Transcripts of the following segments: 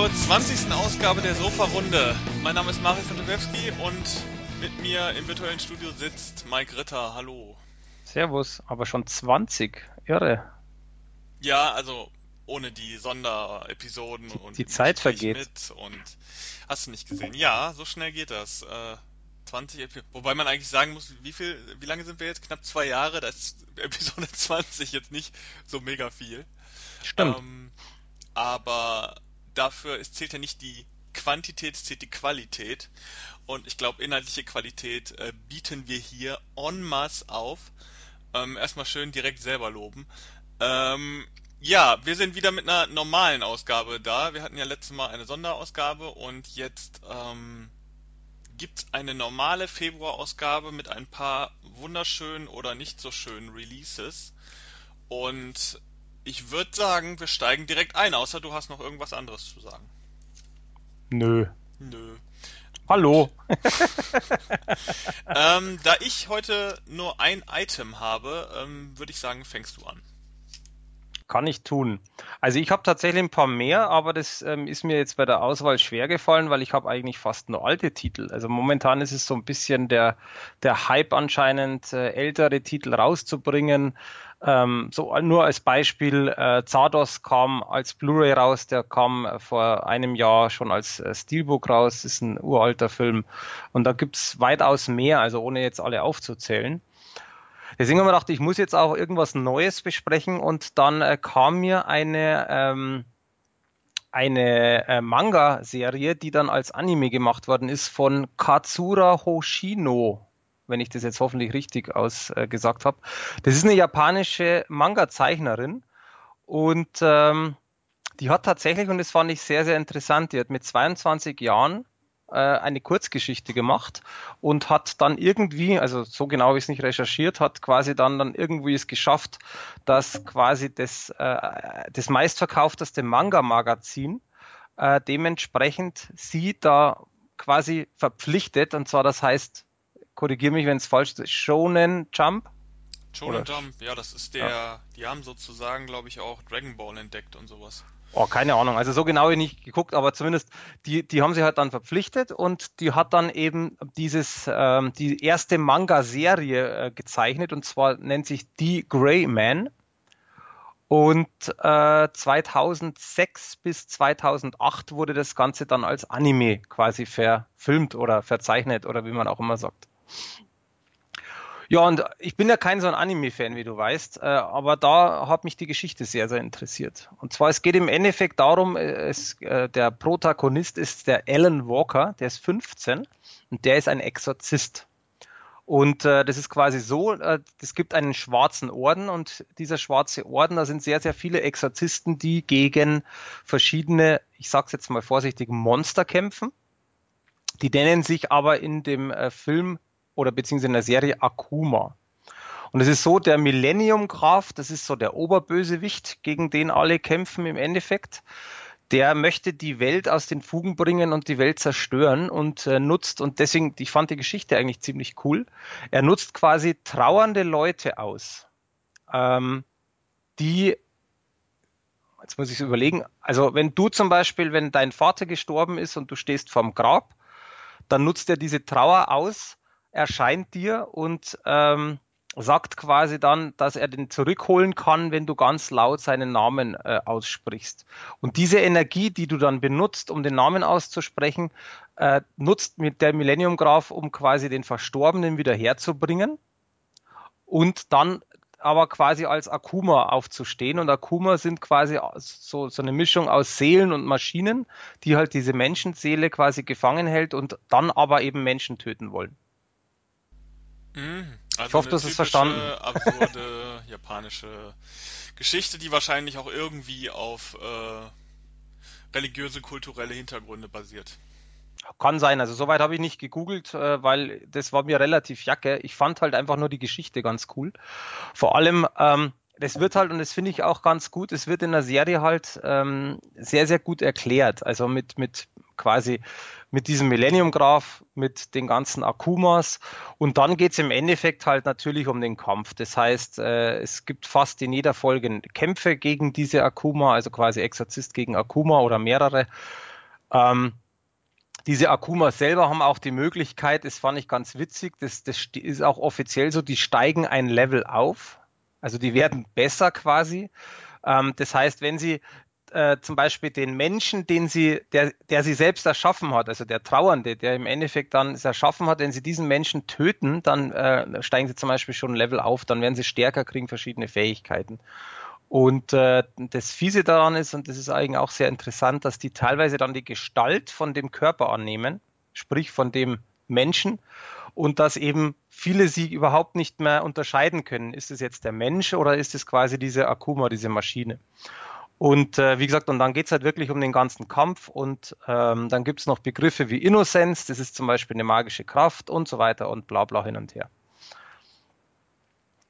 zur 20. Ausgabe der Sofa-Runde. Mein Name ist Marius Wojciechowski und mit mir im virtuellen Studio sitzt Mike Ritter. Hallo. Servus, aber schon 20. Irre. Ja, also ohne die Sonderepisoden die, und die Zeit vergeht. Mit und hast du nicht gesehen? Ja, so schnell geht das. Äh, 20 Episoden. Wobei man eigentlich sagen muss, wie viel, wie lange sind wir jetzt? Knapp zwei Jahre. Da ist Episode 20 jetzt nicht so mega viel. Stimmt. Ähm, aber dafür es zählt ja nicht die Quantität, es zählt die Qualität. Und ich glaube, inhaltliche Qualität äh, bieten wir hier en masse auf. Ähm, erstmal schön direkt selber loben. Ähm, ja, wir sind wieder mit einer normalen Ausgabe da. Wir hatten ja letztes Mal eine Sonderausgabe und jetzt ähm, gibt eine normale Februarausgabe mit ein paar wunderschönen oder nicht so schönen Releases. Und ich würde sagen, wir steigen direkt ein, außer du hast noch irgendwas anderes zu sagen. Nö. Nö. Hallo. ähm, da ich heute nur ein Item habe, ähm, würde ich sagen, fängst du an. Kann ich tun. Also ich habe tatsächlich ein paar mehr, aber das ähm, ist mir jetzt bei der Auswahl schwer gefallen, weil ich habe eigentlich fast nur alte Titel. Also momentan ist es so ein bisschen der, der Hype anscheinend, äh, ältere Titel rauszubringen. Ähm, so nur als Beispiel, äh, Zardos kam als Blu-ray raus, der kam äh, vor einem Jahr schon als äh, Steelbook raus, ist ein uralter Film. Und da gibt's weitaus mehr, also ohne jetzt alle aufzuzählen. Deswegen haben wir gedacht, ich muss jetzt auch irgendwas Neues besprechen und dann äh, kam mir eine, ähm, eine äh, Manga-Serie, die dann als Anime gemacht worden ist von Katsura Hoshino wenn ich das jetzt hoffentlich richtig ausgesagt äh, habe. Das ist eine japanische Manga-Zeichnerin und ähm, die hat tatsächlich, und das fand ich sehr, sehr interessant, die hat mit 22 Jahren äh, eine Kurzgeschichte gemacht und hat dann irgendwie, also so genau habe ich es nicht recherchiert, hat quasi dann, dann irgendwie es geschafft, dass quasi das, äh, das meistverkaufteste Manga-Magazin äh, dementsprechend sie da quasi verpflichtet, und zwar das heißt korrigiere mich, wenn es falsch ist, Shonen Jump? Shonen Jump, ja, das ist der, ja. die haben sozusagen, glaube ich, auch Dragon Ball entdeckt und sowas. Oh, keine Ahnung. Also so genau habe ich nicht geguckt, aber zumindest die, die haben sie halt dann verpflichtet und die hat dann eben dieses, ähm, die erste Manga-Serie äh, gezeichnet und zwar nennt sich The Grey Man. Und äh, 2006 bis 2008 wurde das Ganze dann als Anime quasi verfilmt oder verzeichnet oder wie man auch immer sagt. Ja, und ich bin ja kein so ein Anime-Fan, wie du weißt, äh, aber da hat mich die Geschichte sehr, sehr interessiert. Und zwar, es geht im Endeffekt darum, äh, es, äh, der Protagonist ist der Alan Walker, der ist 15 und der ist ein Exorzist. Und äh, das ist quasi so, äh, es gibt einen schwarzen Orden und dieser schwarze Orden, da sind sehr, sehr viele Exorzisten, die gegen verschiedene, ich sag's jetzt mal vorsichtig, Monster kämpfen. Die nennen sich aber in dem äh, Film oder beziehungsweise in der Serie Akuma. Und es ist so, der Millennium Graf, das ist so der Oberbösewicht, gegen den alle kämpfen im Endeffekt. Der möchte die Welt aus den Fugen bringen und die Welt zerstören und äh, nutzt, und deswegen, ich fand die Geschichte eigentlich ziemlich cool. Er nutzt quasi trauernde Leute aus, ähm, die, jetzt muss ich es überlegen, also wenn du zum Beispiel, wenn dein Vater gestorben ist und du stehst vorm Grab, dann nutzt er diese Trauer aus, erscheint dir und ähm, sagt quasi dann, dass er den zurückholen kann, wenn du ganz laut seinen Namen äh, aussprichst. Und diese Energie, die du dann benutzt, um den Namen auszusprechen, äh, nutzt mit der Millennium Graph, um quasi den Verstorbenen wieder herzubringen und dann aber quasi als Akuma aufzustehen. Und Akuma sind quasi so, so eine Mischung aus Seelen und Maschinen, die halt diese Menschenseele quasi gefangen hält und dann aber eben Menschen töten wollen. Mhm. Also ich hoffe, du hast es verstanden. absurde japanische Geschichte, die wahrscheinlich auch irgendwie auf äh, religiöse, kulturelle Hintergründe basiert. Kann sein, also soweit habe ich nicht gegoogelt, äh, weil das war mir relativ jacke. Ich fand halt einfach nur die Geschichte ganz cool. Vor allem, ähm, das wird halt, und das finde ich auch ganz gut, es wird in der Serie halt ähm, sehr, sehr gut erklärt. Also mit, mit quasi mit diesem Millennium Graph, mit den ganzen Akumas. Und dann geht es im Endeffekt halt natürlich um den Kampf. Das heißt, äh, es gibt fast in jeder Folge Kämpfe gegen diese Akuma, also quasi Exorzist gegen Akuma oder mehrere. Ähm, diese Akuma selber haben auch die Möglichkeit, das fand ich ganz witzig, das, das ist auch offiziell so, die steigen ein Level auf. Also die werden besser quasi. Ähm, das heißt, wenn sie äh, zum Beispiel den Menschen, den sie, der, der sie selbst erschaffen hat, also der Trauernde, der im Endeffekt dann es erschaffen hat, wenn sie diesen Menschen töten, dann äh, steigen sie zum Beispiel schon ein Level auf, dann werden sie stärker, kriegen verschiedene Fähigkeiten. Und äh, das Fiese daran ist, und das ist eigentlich auch sehr interessant, dass die teilweise dann die Gestalt von dem Körper annehmen, sprich von dem Menschen, und dass eben viele sie überhaupt nicht mehr unterscheiden können. Ist es jetzt der Mensch oder ist es quasi diese Akuma, diese Maschine? Und äh, wie gesagt, und dann geht's halt wirklich um den ganzen Kampf und ähm, dann gibt's noch Begriffe wie Innocence, das ist zum Beispiel eine magische Kraft und so weiter und bla bla hin und her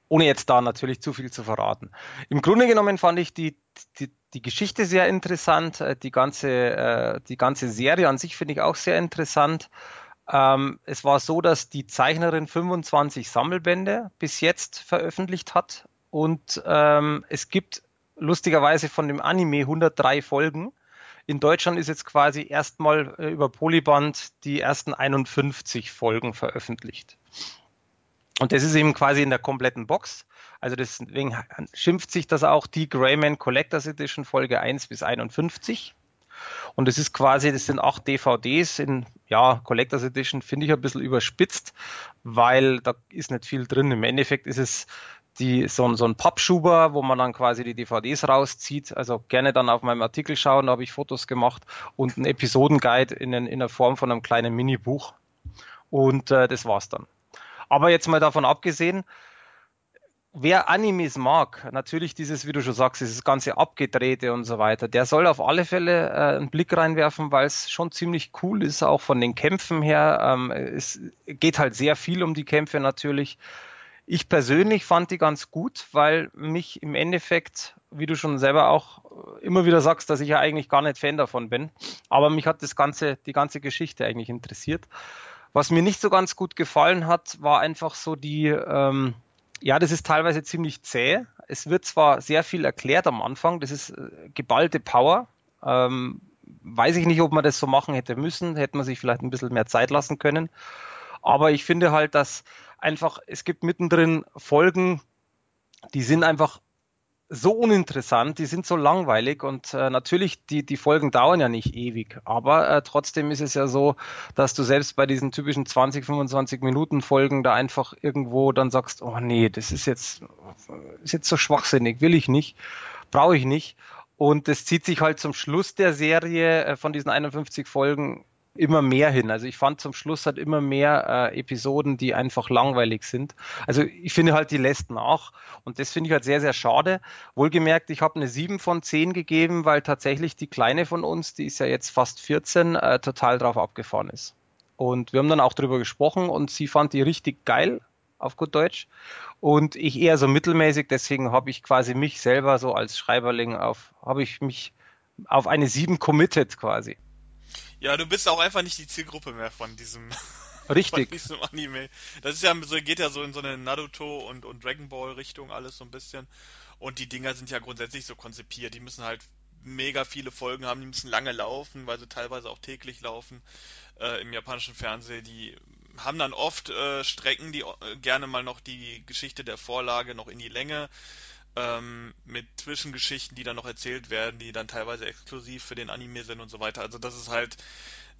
ohne jetzt da natürlich zu viel zu verraten. Im Grunde genommen fand ich die, die, die Geschichte sehr interessant, äh, die ganze, äh, die ganze Serie an sich finde ich auch sehr interessant. Ähm, es war so, dass die Zeichnerin 25 Sammelbände bis jetzt veröffentlicht hat und ähm, es gibt lustigerweise von dem Anime 103 Folgen. In Deutschland ist jetzt quasi erstmal äh, über Polyband die ersten 51 Folgen veröffentlicht. Und das ist eben quasi in der kompletten Box. Also deswegen schimpft sich das auch die Greyman Collectors Edition Folge 1 bis 51. Und das ist quasi, das sind acht DVDs in, ja, Collectors Edition finde ich ein bisschen überspitzt, weil da ist nicht viel drin. Im Endeffekt ist es die, so, so ein Pappschuber, wo man dann quasi die DVDs rauszieht. Also gerne dann auf meinem Artikel schauen, da habe ich Fotos gemacht und ein Episodenguide in, in der Form von einem kleinen Minibuch. Und äh, das war's dann. Aber jetzt mal davon abgesehen, wer Animes mag, natürlich dieses, wie du schon sagst, dieses ganze Abgedrehte und so weiter, der soll auf alle Fälle äh, einen Blick reinwerfen, weil es schon ziemlich cool ist, auch von den Kämpfen her. Ähm, es geht halt sehr viel um die Kämpfe natürlich. Ich persönlich fand die ganz gut, weil mich im Endeffekt, wie du schon selber auch immer wieder sagst, dass ich ja eigentlich gar nicht Fan davon bin, aber mich hat das ganze, die ganze Geschichte eigentlich interessiert. Was mir nicht so ganz gut gefallen hat, war einfach so die, ähm, ja, das ist teilweise ziemlich zäh. Es wird zwar sehr viel erklärt am Anfang, das ist äh, geballte Power. Ähm, weiß ich nicht, ob man das so machen hätte müssen, hätte man sich vielleicht ein bisschen mehr Zeit lassen können. Aber ich finde halt, dass einfach, es gibt mittendrin Folgen, die sind einfach so uninteressant, die sind so langweilig und äh, natürlich, die, die Folgen dauern ja nicht ewig, aber äh, trotzdem ist es ja so, dass du selbst bei diesen typischen 20, 25 Minuten Folgen da einfach irgendwo dann sagst, oh nee, das ist jetzt, ist jetzt so schwachsinnig, will ich nicht, brauche ich nicht. Und das zieht sich halt zum Schluss der Serie äh, von diesen 51 Folgen immer mehr hin. Also ich fand zum Schluss halt immer mehr äh, Episoden, die einfach langweilig sind. Also ich finde halt, die lässt nach. Und das finde ich halt sehr, sehr schade. Wohlgemerkt, ich habe eine 7 von 10 gegeben, weil tatsächlich die Kleine von uns, die ist ja jetzt fast 14, äh, total drauf abgefahren ist. Und wir haben dann auch drüber gesprochen und sie fand die richtig geil, auf gut Deutsch. Und ich eher so mittelmäßig, deswegen habe ich quasi mich selber so als Schreiberling auf, habe ich mich auf eine 7 committed quasi. Ja, du bist auch einfach nicht die Zielgruppe mehr von diesem, Richtig. von diesem Anime. Das ist ja so, geht ja so in so eine Naruto und, und Dragon Ball Richtung alles so ein bisschen. Und die Dinger sind ja grundsätzlich so konzipiert. Die müssen halt mega viele Folgen haben, die müssen lange laufen, weil sie teilweise auch täglich laufen äh, im japanischen Fernsehen. Die haben dann oft äh, Strecken, die äh, gerne mal noch die Geschichte der Vorlage noch in die Länge ähm, mit Zwischengeschichten, die dann noch erzählt werden, die dann teilweise exklusiv für den Anime sind und so weiter. Also das ist halt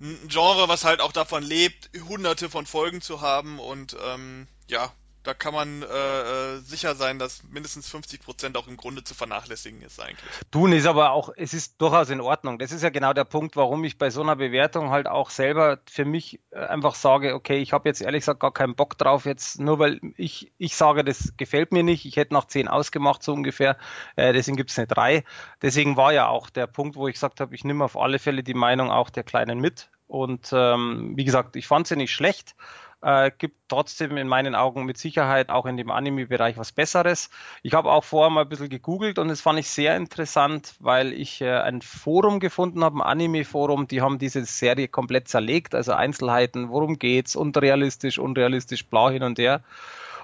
ein Genre, was halt auch davon lebt, hunderte von Folgen zu haben und ähm, ja, da kann man äh, äh sicher sein, dass mindestens 50 Prozent auch im Grunde zu vernachlässigen ist eigentlich. Tun ist aber auch, es ist durchaus in Ordnung. Das ist ja genau der Punkt, warum ich bei so einer Bewertung halt auch selber für mich äh, einfach sage, okay, ich habe jetzt ehrlich gesagt gar keinen Bock drauf, jetzt nur weil ich, ich sage, das gefällt mir nicht. Ich hätte nach zehn ausgemacht, so ungefähr. Äh, deswegen gibt es eine drei. Deswegen war ja auch der Punkt, wo ich gesagt habe, ich nehme auf alle Fälle die Meinung auch der Kleinen mit. Und ähm, wie gesagt, ich fand sie nicht schlecht. Äh, gibt trotzdem in meinen Augen mit Sicherheit auch in dem Anime-Bereich was Besseres. Ich habe auch vorher mal ein bisschen gegoogelt und das fand ich sehr interessant, weil ich äh, ein Forum gefunden habe, ein Anime-Forum, die haben diese Serie komplett zerlegt, also Einzelheiten, worum geht's, unrealistisch, unrealistisch, blau hin und her.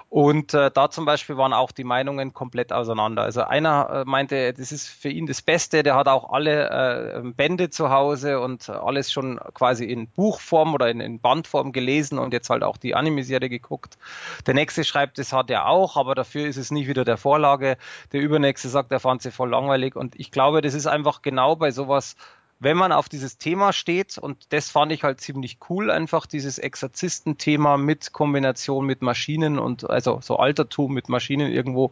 Und äh, da zum Beispiel waren auch die Meinungen komplett auseinander. Also einer äh, meinte, das ist für ihn das Beste, der hat auch alle äh, Bände zu Hause und alles schon quasi in Buchform oder in, in Bandform gelesen und jetzt halt auch die Anime-Serie geguckt. Der nächste schreibt, das hat er auch, aber dafür ist es nicht wieder der Vorlage. Der übernächste sagt, er fand sie voll langweilig. Und ich glaube, das ist einfach genau bei sowas wenn man auf dieses Thema steht, und das fand ich halt ziemlich cool, einfach dieses Exorzistenthema mit Kombination mit Maschinen und also so Altertum mit Maschinen irgendwo,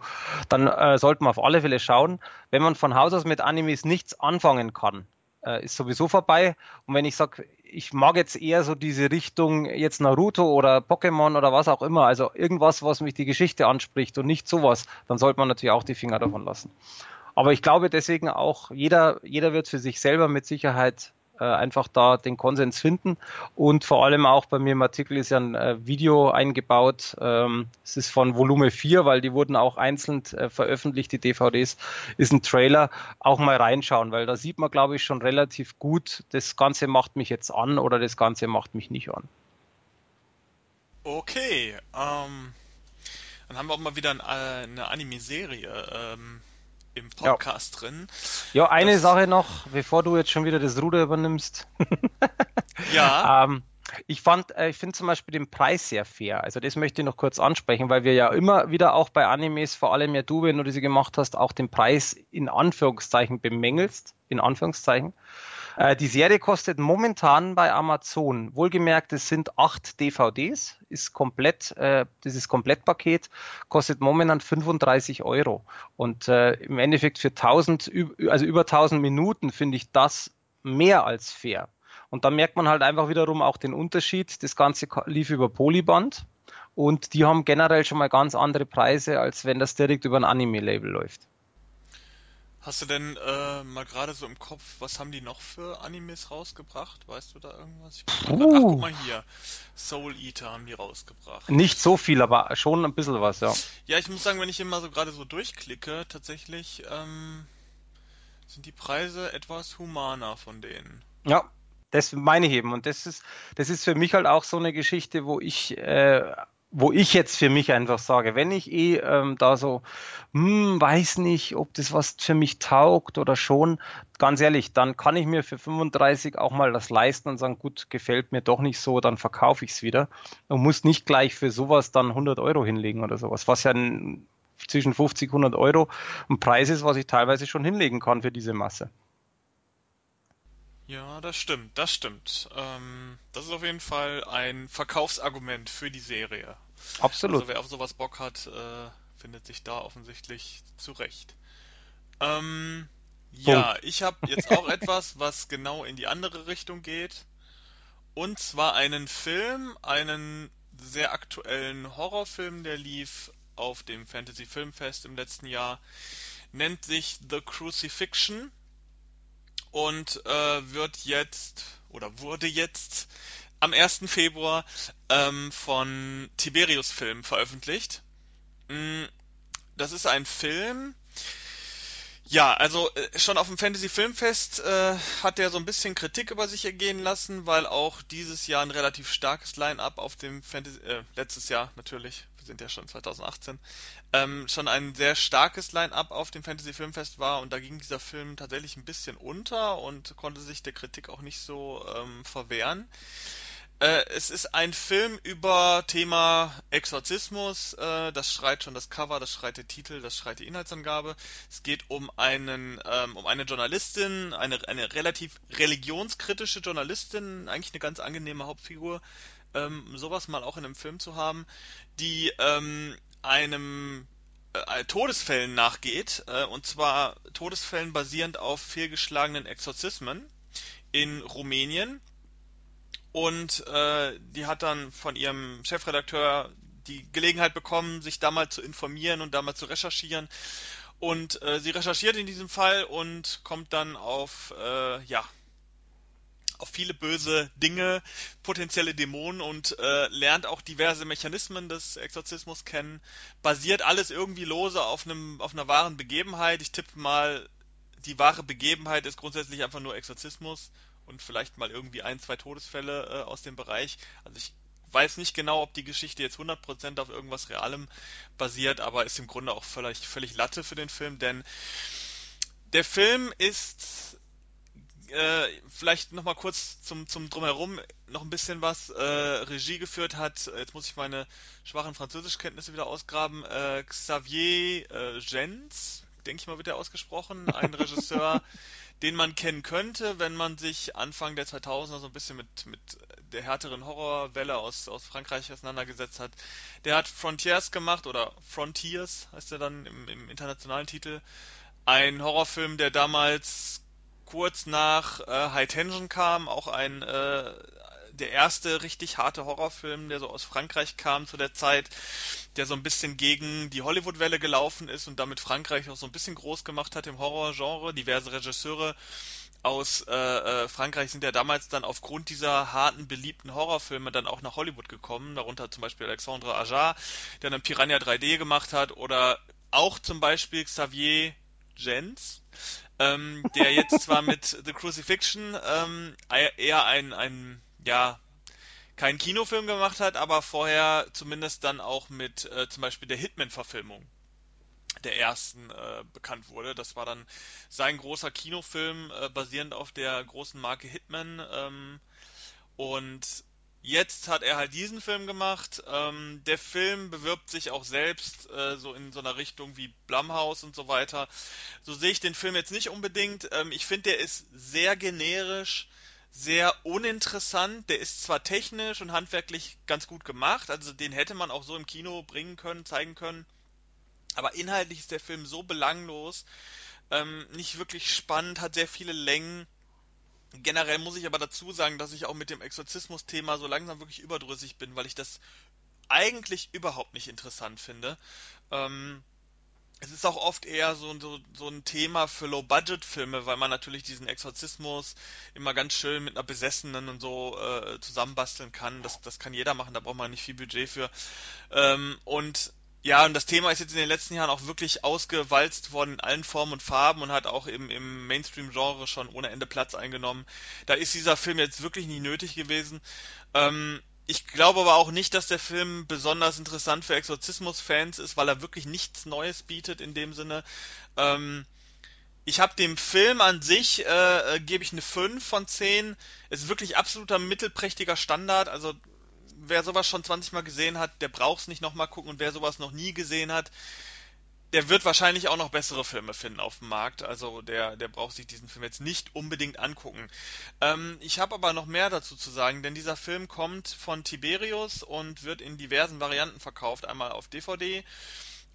dann äh, sollte man auf alle Fälle schauen. Wenn man von Haus aus mit Animes nichts anfangen kann, äh, ist sowieso vorbei. Und wenn ich sage, ich mag jetzt eher so diese Richtung jetzt Naruto oder Pokémon oder was auch immer, also irgendwas, was mich die Geschichte anspricht und nicht sowas, dann sollte man natürlich auch die Finger davon lassen. Aber ich glaube deswegen auch, jeder, jeder wird für sich selber mit Sicherheit äh, einfach da den Konsens finden. Und vor allem auch bei mir im Artikel ist ja ein äh, Video eingebaut. Ähm, es ist von Volume 4, weil die wurden auch einzeln äh, veröffentlicht, die DVDs. Ist ein Trailer. Auch mal reinschauen, weil da sieht man, glaube ich, schon relativ gut, das Ganze macht mich jetzt an oder das Ganze macht mich nicht an. Okay, ähm, dann haben wir auch mal wieder ein, eine Anime-Serie. Ähm, im Podcast ja. drin. Ja, eine das, Sache noch, bevor du jetzt schon wieder das Ruder übernimmst. ja. ähm, ich fand, äh, ich finde zum Beispiel den Preis sehr fair. Also das möchte ich noch kurz ansprechen, weil wir ja immer wieder auch bei Animes, vor allem ja du, wenn du diese gemacht hast, auch den Preis in Anführungszeichen bemängelst, in Anführungszeichen. Äh, die Serie kostet momentan bei Amazon, wohlgemerkt, es sind acht DVDs, ist komplett, äh, dieses Komplettpaket kostet momentan 35 Euro. Und äh, im Endeffekt für 1000, also über 1000 Minuten finde ich das mehr als fair. Und da merkt man halt einfach wiederum auch den Unterschied. Das Ganze lief über Polyband und die haben generell schon mal ganz andere Preise, als wenn das direkt über ein Anime-Label läuft. Hast du denn äh, mal gerade so im Kopf, was haben die noch für Animes rausgebracht? Weißt du da irgendwas? Ich grad, ach, guck mal hier. Soul Eater haben die rausgebracht. Nicht so viel, aber schon ein bisschen was, ja. Ja, ich muss sagen, wenn ich immer so gerade so durchklicke, tatsächlich ähm, sind die Preise etwas humaner von denen. Ja, das meine ich eben. Und das ist, das ist für mich halt auch so eine Geschichte, wo ich äh, wo ich jetzt für mich einfach sage, wenn ich eh ähm, da so, hm, weiß nicht, ob das was für mich taugt oder schon, ganz ehrlich, dann kann ich mir für 35 auch mal das leisten und sagen, gut, gefällt mir doch nicht so, dann verkaufe ich es wieder und muss nicht gleich für sowas dann 100 Euro hinlegen oder sowas, was ja zwischen 50 und 100 Euro ein Preis ist, was ich teilweise schon hinlegen kann für diese Masse. Ja, das stimmt, das stimmt. Ähm, das ist auf jeden Fall ein Verkaufsargument für die Serie. Absolut. Also wer auf sowas Bock hat, äh, findet sich da offensichtlich zurecht. Ähm, ja, ich habe jetzt auch etwas, was genau in die andere Richtung geht. Und zwar einen Film, einen sehr aktuellen Horrorfilm, der lief auf dem Fantasy Filmfest im letzten Jahr. Nennt sich The Crucifixion und äh, wird jetzt oder wurde jetzt am 1. Februar ähm, von Tiberius Film veröffentlicht. Mm, das ist ein Film. Ja, also äh, schon auf dem Fantasy Filmfest äh, hat er so ein bisschen Kritik über sich ergehen lassen, weil auch dieses Jahr ein relativ starkes Line-up auf dem Fantasy, äh, letztes Jahr natürlich, sind ja schon 2018, ähm, schon ein sehr starkes Line-up auf dem Fantasy Filmfest war und da ging dieser Film tatsächlich ein bisschen unter und konnte sich der Kritik auch nicht so ähm, verwehren. Äh, es ist ein Film über Thema Exorzismus. Äh, das schreit schon das Cover, das schreit der Titel, das schreit die Inhaltsangabe. Es geht um einen, ähm, um eine Journalistin, eine, eine relativ religionskritische Journalistin, eigentlich eine ganz angenehme Hauptfigur, ähm, sowas mal auch in einem Film zu haben, die ähm, einem äh, Todesfällen nachgeht, äh, und zwar Todesfällen basierend auf fehlgeschlagenen Exorzismen in Rumänien und äh, die hat dann von ihrem Chefredakteur die Gelegenheit bekommen, sich da mal zu informieren und da mal zu recherchieren. Und äh, sie recherchiert in diesem Fall und kommt dann auf, äh, ja, auf viele böse Dinge, potenzielle Dämonen und äh, lernt auch diverse Mechanismen des Exorzismus kennen. Basiert alles irgendwie lose auf einem auf einer wahren Begebenheit. Ich tippe mal, die wahre Begebenheit ist grundsätzlich einfach nur Exorzismus und vielleicht mal irgendwie ein, zwei Todesfälle äh, aus dem Bereich. Also ich weiß nicht genau, ob die Geschichte jetzt 100% auf irgendwas Realem basiert, aber ist im Grunde auch völlig, völlig Latte für den Film, denn der Film ist äh, vielleicht noch mal kurz zum, zum Drumherum noch ein bisschen was. Äh, Regie geführt hat, jetzt muss ich meine schwachen Französischkenntnisse wieder ausgraben, äh, Xavier äh, Gens, denke ich mal, wird er ausgesprochen. Ein Regisseur, den man kennen könnte, wenn man sich Anfang der 2000er so ein bisschen mit, mit der härteren Horrorwelle aus, aus Frankreich auseinandergesetzt hat. Der hat Frontiers gemacht, oder Frontiers heißt er dann im, im internationalen Titel. Ein Horrorfilm, der damals kurz nach äh, High Tension kam, auch ein äh, der erste richtig harte Horrorfilm, der so aus Frankreich kam zu der Zeit, der so ein bisschen gegen die Hollywood-Welle gelaufen ist und damit Frankreich auch so ein bisschen groß gemacht hat im Horrorgenre. Diverse Regisseure aus äh, äh, Frankreich sind ja damals dann aufgrund dieser harten, beliebten Horrorfilme dann auch nach Hollywood gekommen, darunter zum Beispiel Alexandre Ajar, der dann Piranha 3D gemacht hat, oder auch zum Beispiel Xavier Gens, ähm, der jetzt zwar mit The Crucifixion ähm, eher ein, ein, ja, keinen Kinofilm gemacht hat, aber vorher zumindest dann auch mit äh, zum Beispiel der Hitman-Verfilmung der ersten äh, bekannt wurde. Das war dann sein großer Kinofilm, äh, basierend auf der großen Marke Hitman. Ähm, und jetzt hat er halt diesen Film gemacht. Ähm, der Film bewirbt sich auch selbst äh, so in so einer Richtung wie Blumhouse und so weiter. So sehe ich den Film jetzt nicht unbedingt. Ähm, ich finde, der ist sehr generisch, sehr uninteressant. Der ist zwar technisch und handwerklich ganz gut gemacht, also den hätte man auch so im Kino bringen können, zeigen können. Aber inhaltlich ist der Film so belanglos, ähm, nicht wirklich spannend, hat sehr viele Längen. Generell muss ich aber dazu sagen, dass ich auch mit dem Exorzismus-Thema so langsam wirklich überdrüssig bin, weil ich das eigentlich überhaupt nicht interessant finde. Ähm, es ist auch oft eher so, so, so ein Thema für Low-Budget-Filme, weil man natürlich diesen Exorzismus immer ganz schön mit einer Besessenen und so äh, zusammenbasteln kann. Das, das kann jeder machen, da braucht man nicht viel Budget für. Ähm, und ja, und das Thema ist jetzt in den letzten Jahren auch wirklich ausgewalzt worden in allen Formen und Farben und hat auch im, im Mainstream-Genre schon ohne Ende Platz eingenommen. Da ist dieser Film jetzt wirklich nie nötig gewesen. Ähm, ich glaube aber auch nicht, dass der Film besonders interessant für Exorzismus-Fans ist, weil er wirklich nichts Neues bietet in dem Sinne. Ähm, ich habe dem Film an sich, äh, äh, gebe ich eine 5 von 10. Es ist wirklich absoluter mittelprächtiger Standard. Also wer sowas schon 20 Mal gesehen hat, der braucht es nicht nochmal gucken. Und wer sowas noch nie gesehen hat, der wird wahrscheinlich auch noch bessere Filme finden auf dem Markt. Also der, der braucht sich diesen Film jetzt nicht unbedingt angucken. Ähm, ich habe aber noch mehr dazu zu sagen, denn dieser Film kommt von Tiberius und wird in diversen Varianten verkauft. Einmal auf DVD.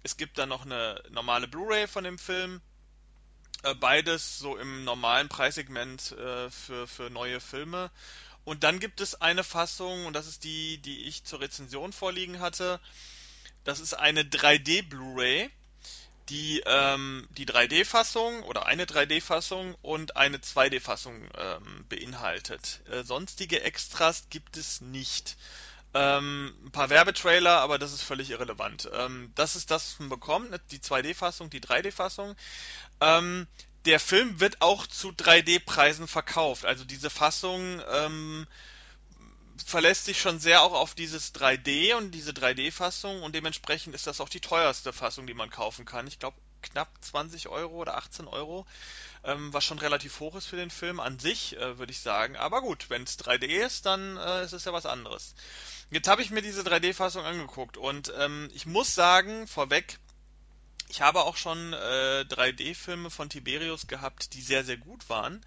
Es gibt dann noch eine normale Blu-ray von dem Film. Äh, beides so im normalen Preissegment äh, für, für neue Filme. Und dann gibt es eine Fassung, und das ist die, die ich zur Rezension vorliegen hatte. Das ist eine 3D Blu-ray die ähm, die 3D-Fassung oder eine 3D-Fassung und eine 2D-Fassung ähm, beinhaltet. Äh, sonstige Extras gibt es nicht. Ähm, ein paar Werbetrailer, aber das ist völlig irrelevant. Ähm, das ist das, was man bekommt, ne, die 2D-Fassung, die 3D-Fassung. Ähm, der Film wird auch zu 3D-Preisen verkauft. Also diese Fassung ähm, verlässt sich schon sehr auch auf dieses 3D und diese 3D-Fassung und dementsprechend ist das auch die teuerste Fassung, die man kaufen kann. Ich glaube knapp 20 Euro oder 18 Euro, ähm, was schon relativ hoch ist für den Film an sich, äh, würde ich sagen. Aber gut, wenn es 3D ist, dann äh, ist es ja was anderes. Jetzt habe ich mir diese 3D-Fassung angeguckt und ähm, ich muss sagen, vorweg, ich habe auch schon äh, 3D-Filme von Tiberius gehabt, die sehr, sehr gut waren.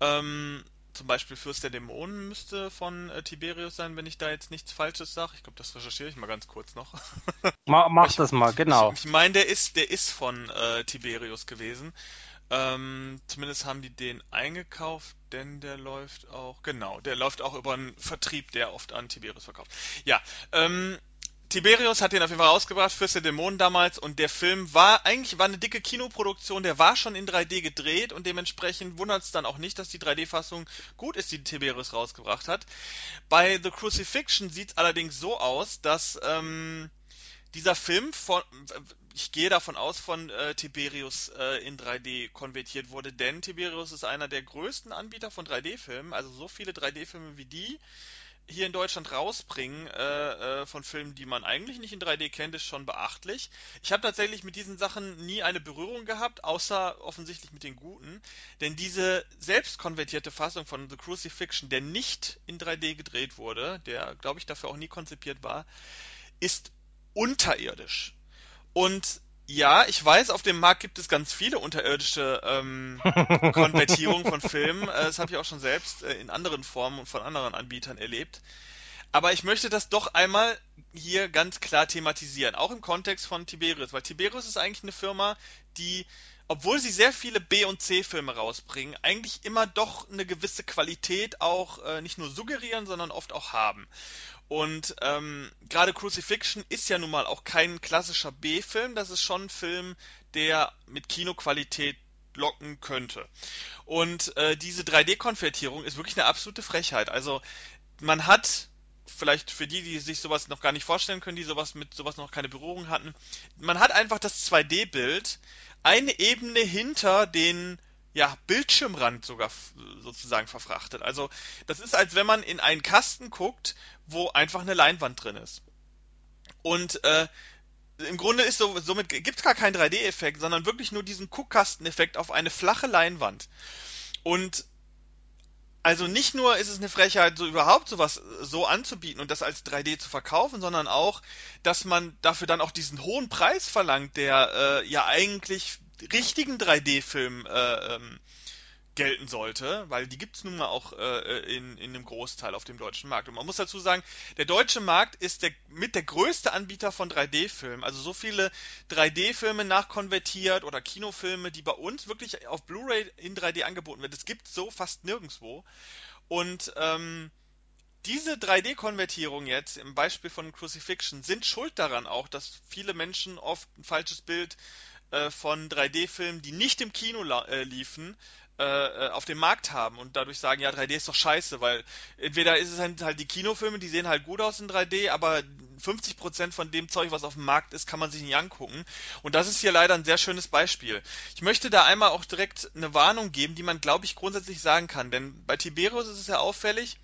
Ähm, zum Beispiel Fürst der Dämonen müsste von äh, Tiberius sein, wenn ich da jetzt nichts Falsches sage. Ich glaube, das recherchiere ich mal ganz kurz noch. Ma mach ich, das mal, genau. Ich, ich meine, der ist, der ist von äh, Tiberius gewesen. Ähm, zumindest haben die den eingekauft, denn der läuft auch, genau, der läuft auch über einen Vertrieb, der oft an Tiberius verkauft. Ja, ähm, Tiberius hat den auf jeden Fall rausgebracht, Fürst der Dämonen damals, und der Film war eigentlich war eine dicke Kinoproduktion, der war schon in 3D gedreht und dementsprechend wundert es dann auch nicht, dass die 3D-Fassung gut ist, die Tiberius rausgebracht hat. Bei The Crucifixion sieht es allerdings so aus, dass ähm, dieser Film von, ich gehe davon aus, von äh, Tiberius äh, in 3D konvertiert wurde, denn Tiberius ist einer der größten Anbieter von 3D-Filmen, also so viele 3D-Filme wie die hier in Deutschland rausbringen äh, äh, von Filmen, die man eigentlich nicht in 3D kennt, ist schon beachtlich. Ich habe tatsächlich mit diesen Sachen nie eine Berührung gehabt, außer offensichtlich mit den guten, denn diese selbst konvertierte Fassung von The Crucifixion, der nicht in 3D gedreht wurde, der glaube ich dafür auch nie konzipiert war, ist unterirdisch. Und ja, ich weiß, auf dem Markt gibt es ganz viele unterirdische ähm, Konvertierungen von Filmen. Äh, das habe ich auch schon selbst äh, in anderen Formen und von anderen Anbietern erlebt. Aber ich möchte das doch einmal hier ganz klar thematisieren, auch im Kontext von Tiberius, weil Tiberius ist eigentlich eine Firma, die, obwohl sie sehr viele B- und C-Filme rausbringen, eigentlich immer doch eine gewisse Qualität auch äh, nicht nur suggerieren, sondern oft auch haben. Und ähm, gerade Crucifixion ist ja nun mal auch kein klassischer B-Film, das ist schon ein Film, der mit Kinoqualität locken könnte. Und äh, diese 3D-Konvertierung ist wirklich eine absolute Frechheit. Also man hat, vielleicht für die, die sich sowas noch gar nicht vorstellen können, die sowas mit sowas noch keine Berührung hatten, man hat einfach das 2D-Bild eine Ebene hinter den ja, Bildschirmrand sogar sozusagen verfrachtet. Also das ist, als wenn man in einen Kasten guckt, wo einfach eine Leinwand drin ist. Und äh, im Grunde ist so, somit gibt's gar keinen 3D-Effekt, sondern wirklich nur diesen Guckkasteneffekt auf eine flache Leinwand. Und also nicht nur ist es eine Frechheit, so überhaupt sowas so anzubieten und das als 3D zu verkaufen, sondern auch, dass man dafür dann auch diesen hohen Preis verlangt, der äh, ja eigentlich richtigen 3D-Film äh, ähm, gelten sollte, weil die gibt's nun mal auch äh, in, in einem Großteil auf dem deutschen Markt. Und man muss dazu sagen, der deutsche Markt ist der, mit der größte Anbieter von 3D-Filmen. Also so viele 3D-Filme nachkonvertiert oder Kinofilme, die bei uns wirklich auf Blu-ray in 3D angeboten werden. Das gibt's so fast nirgendwo. Und ähm, diese 3D-Konvertierung jetzt im Beispiel von Crucifixion sind schuld daran auch, dass viele Menschen oft ein falsches Bild äh, von 3D-Filmen, die nicht im Kino äh, liefen, äh, auf dem Markt haben und dadurch sagen, ja, 3D ist doch scheiße, weil entweder ist es halt, halt die Kinofilme, die sehen halt gut aus in 3D, aber 50% von dem Zeug, was auf dem Markt ist, kann man sich nicht angucken. Und das ist hier leider ein sehr schönes Beispiel. Ich möchte da einmal auch direkt eine Warnung geben, die man, glaube ich, grundsätzlich sagen kann. Denn bei Tiberius ist es ja auffällig,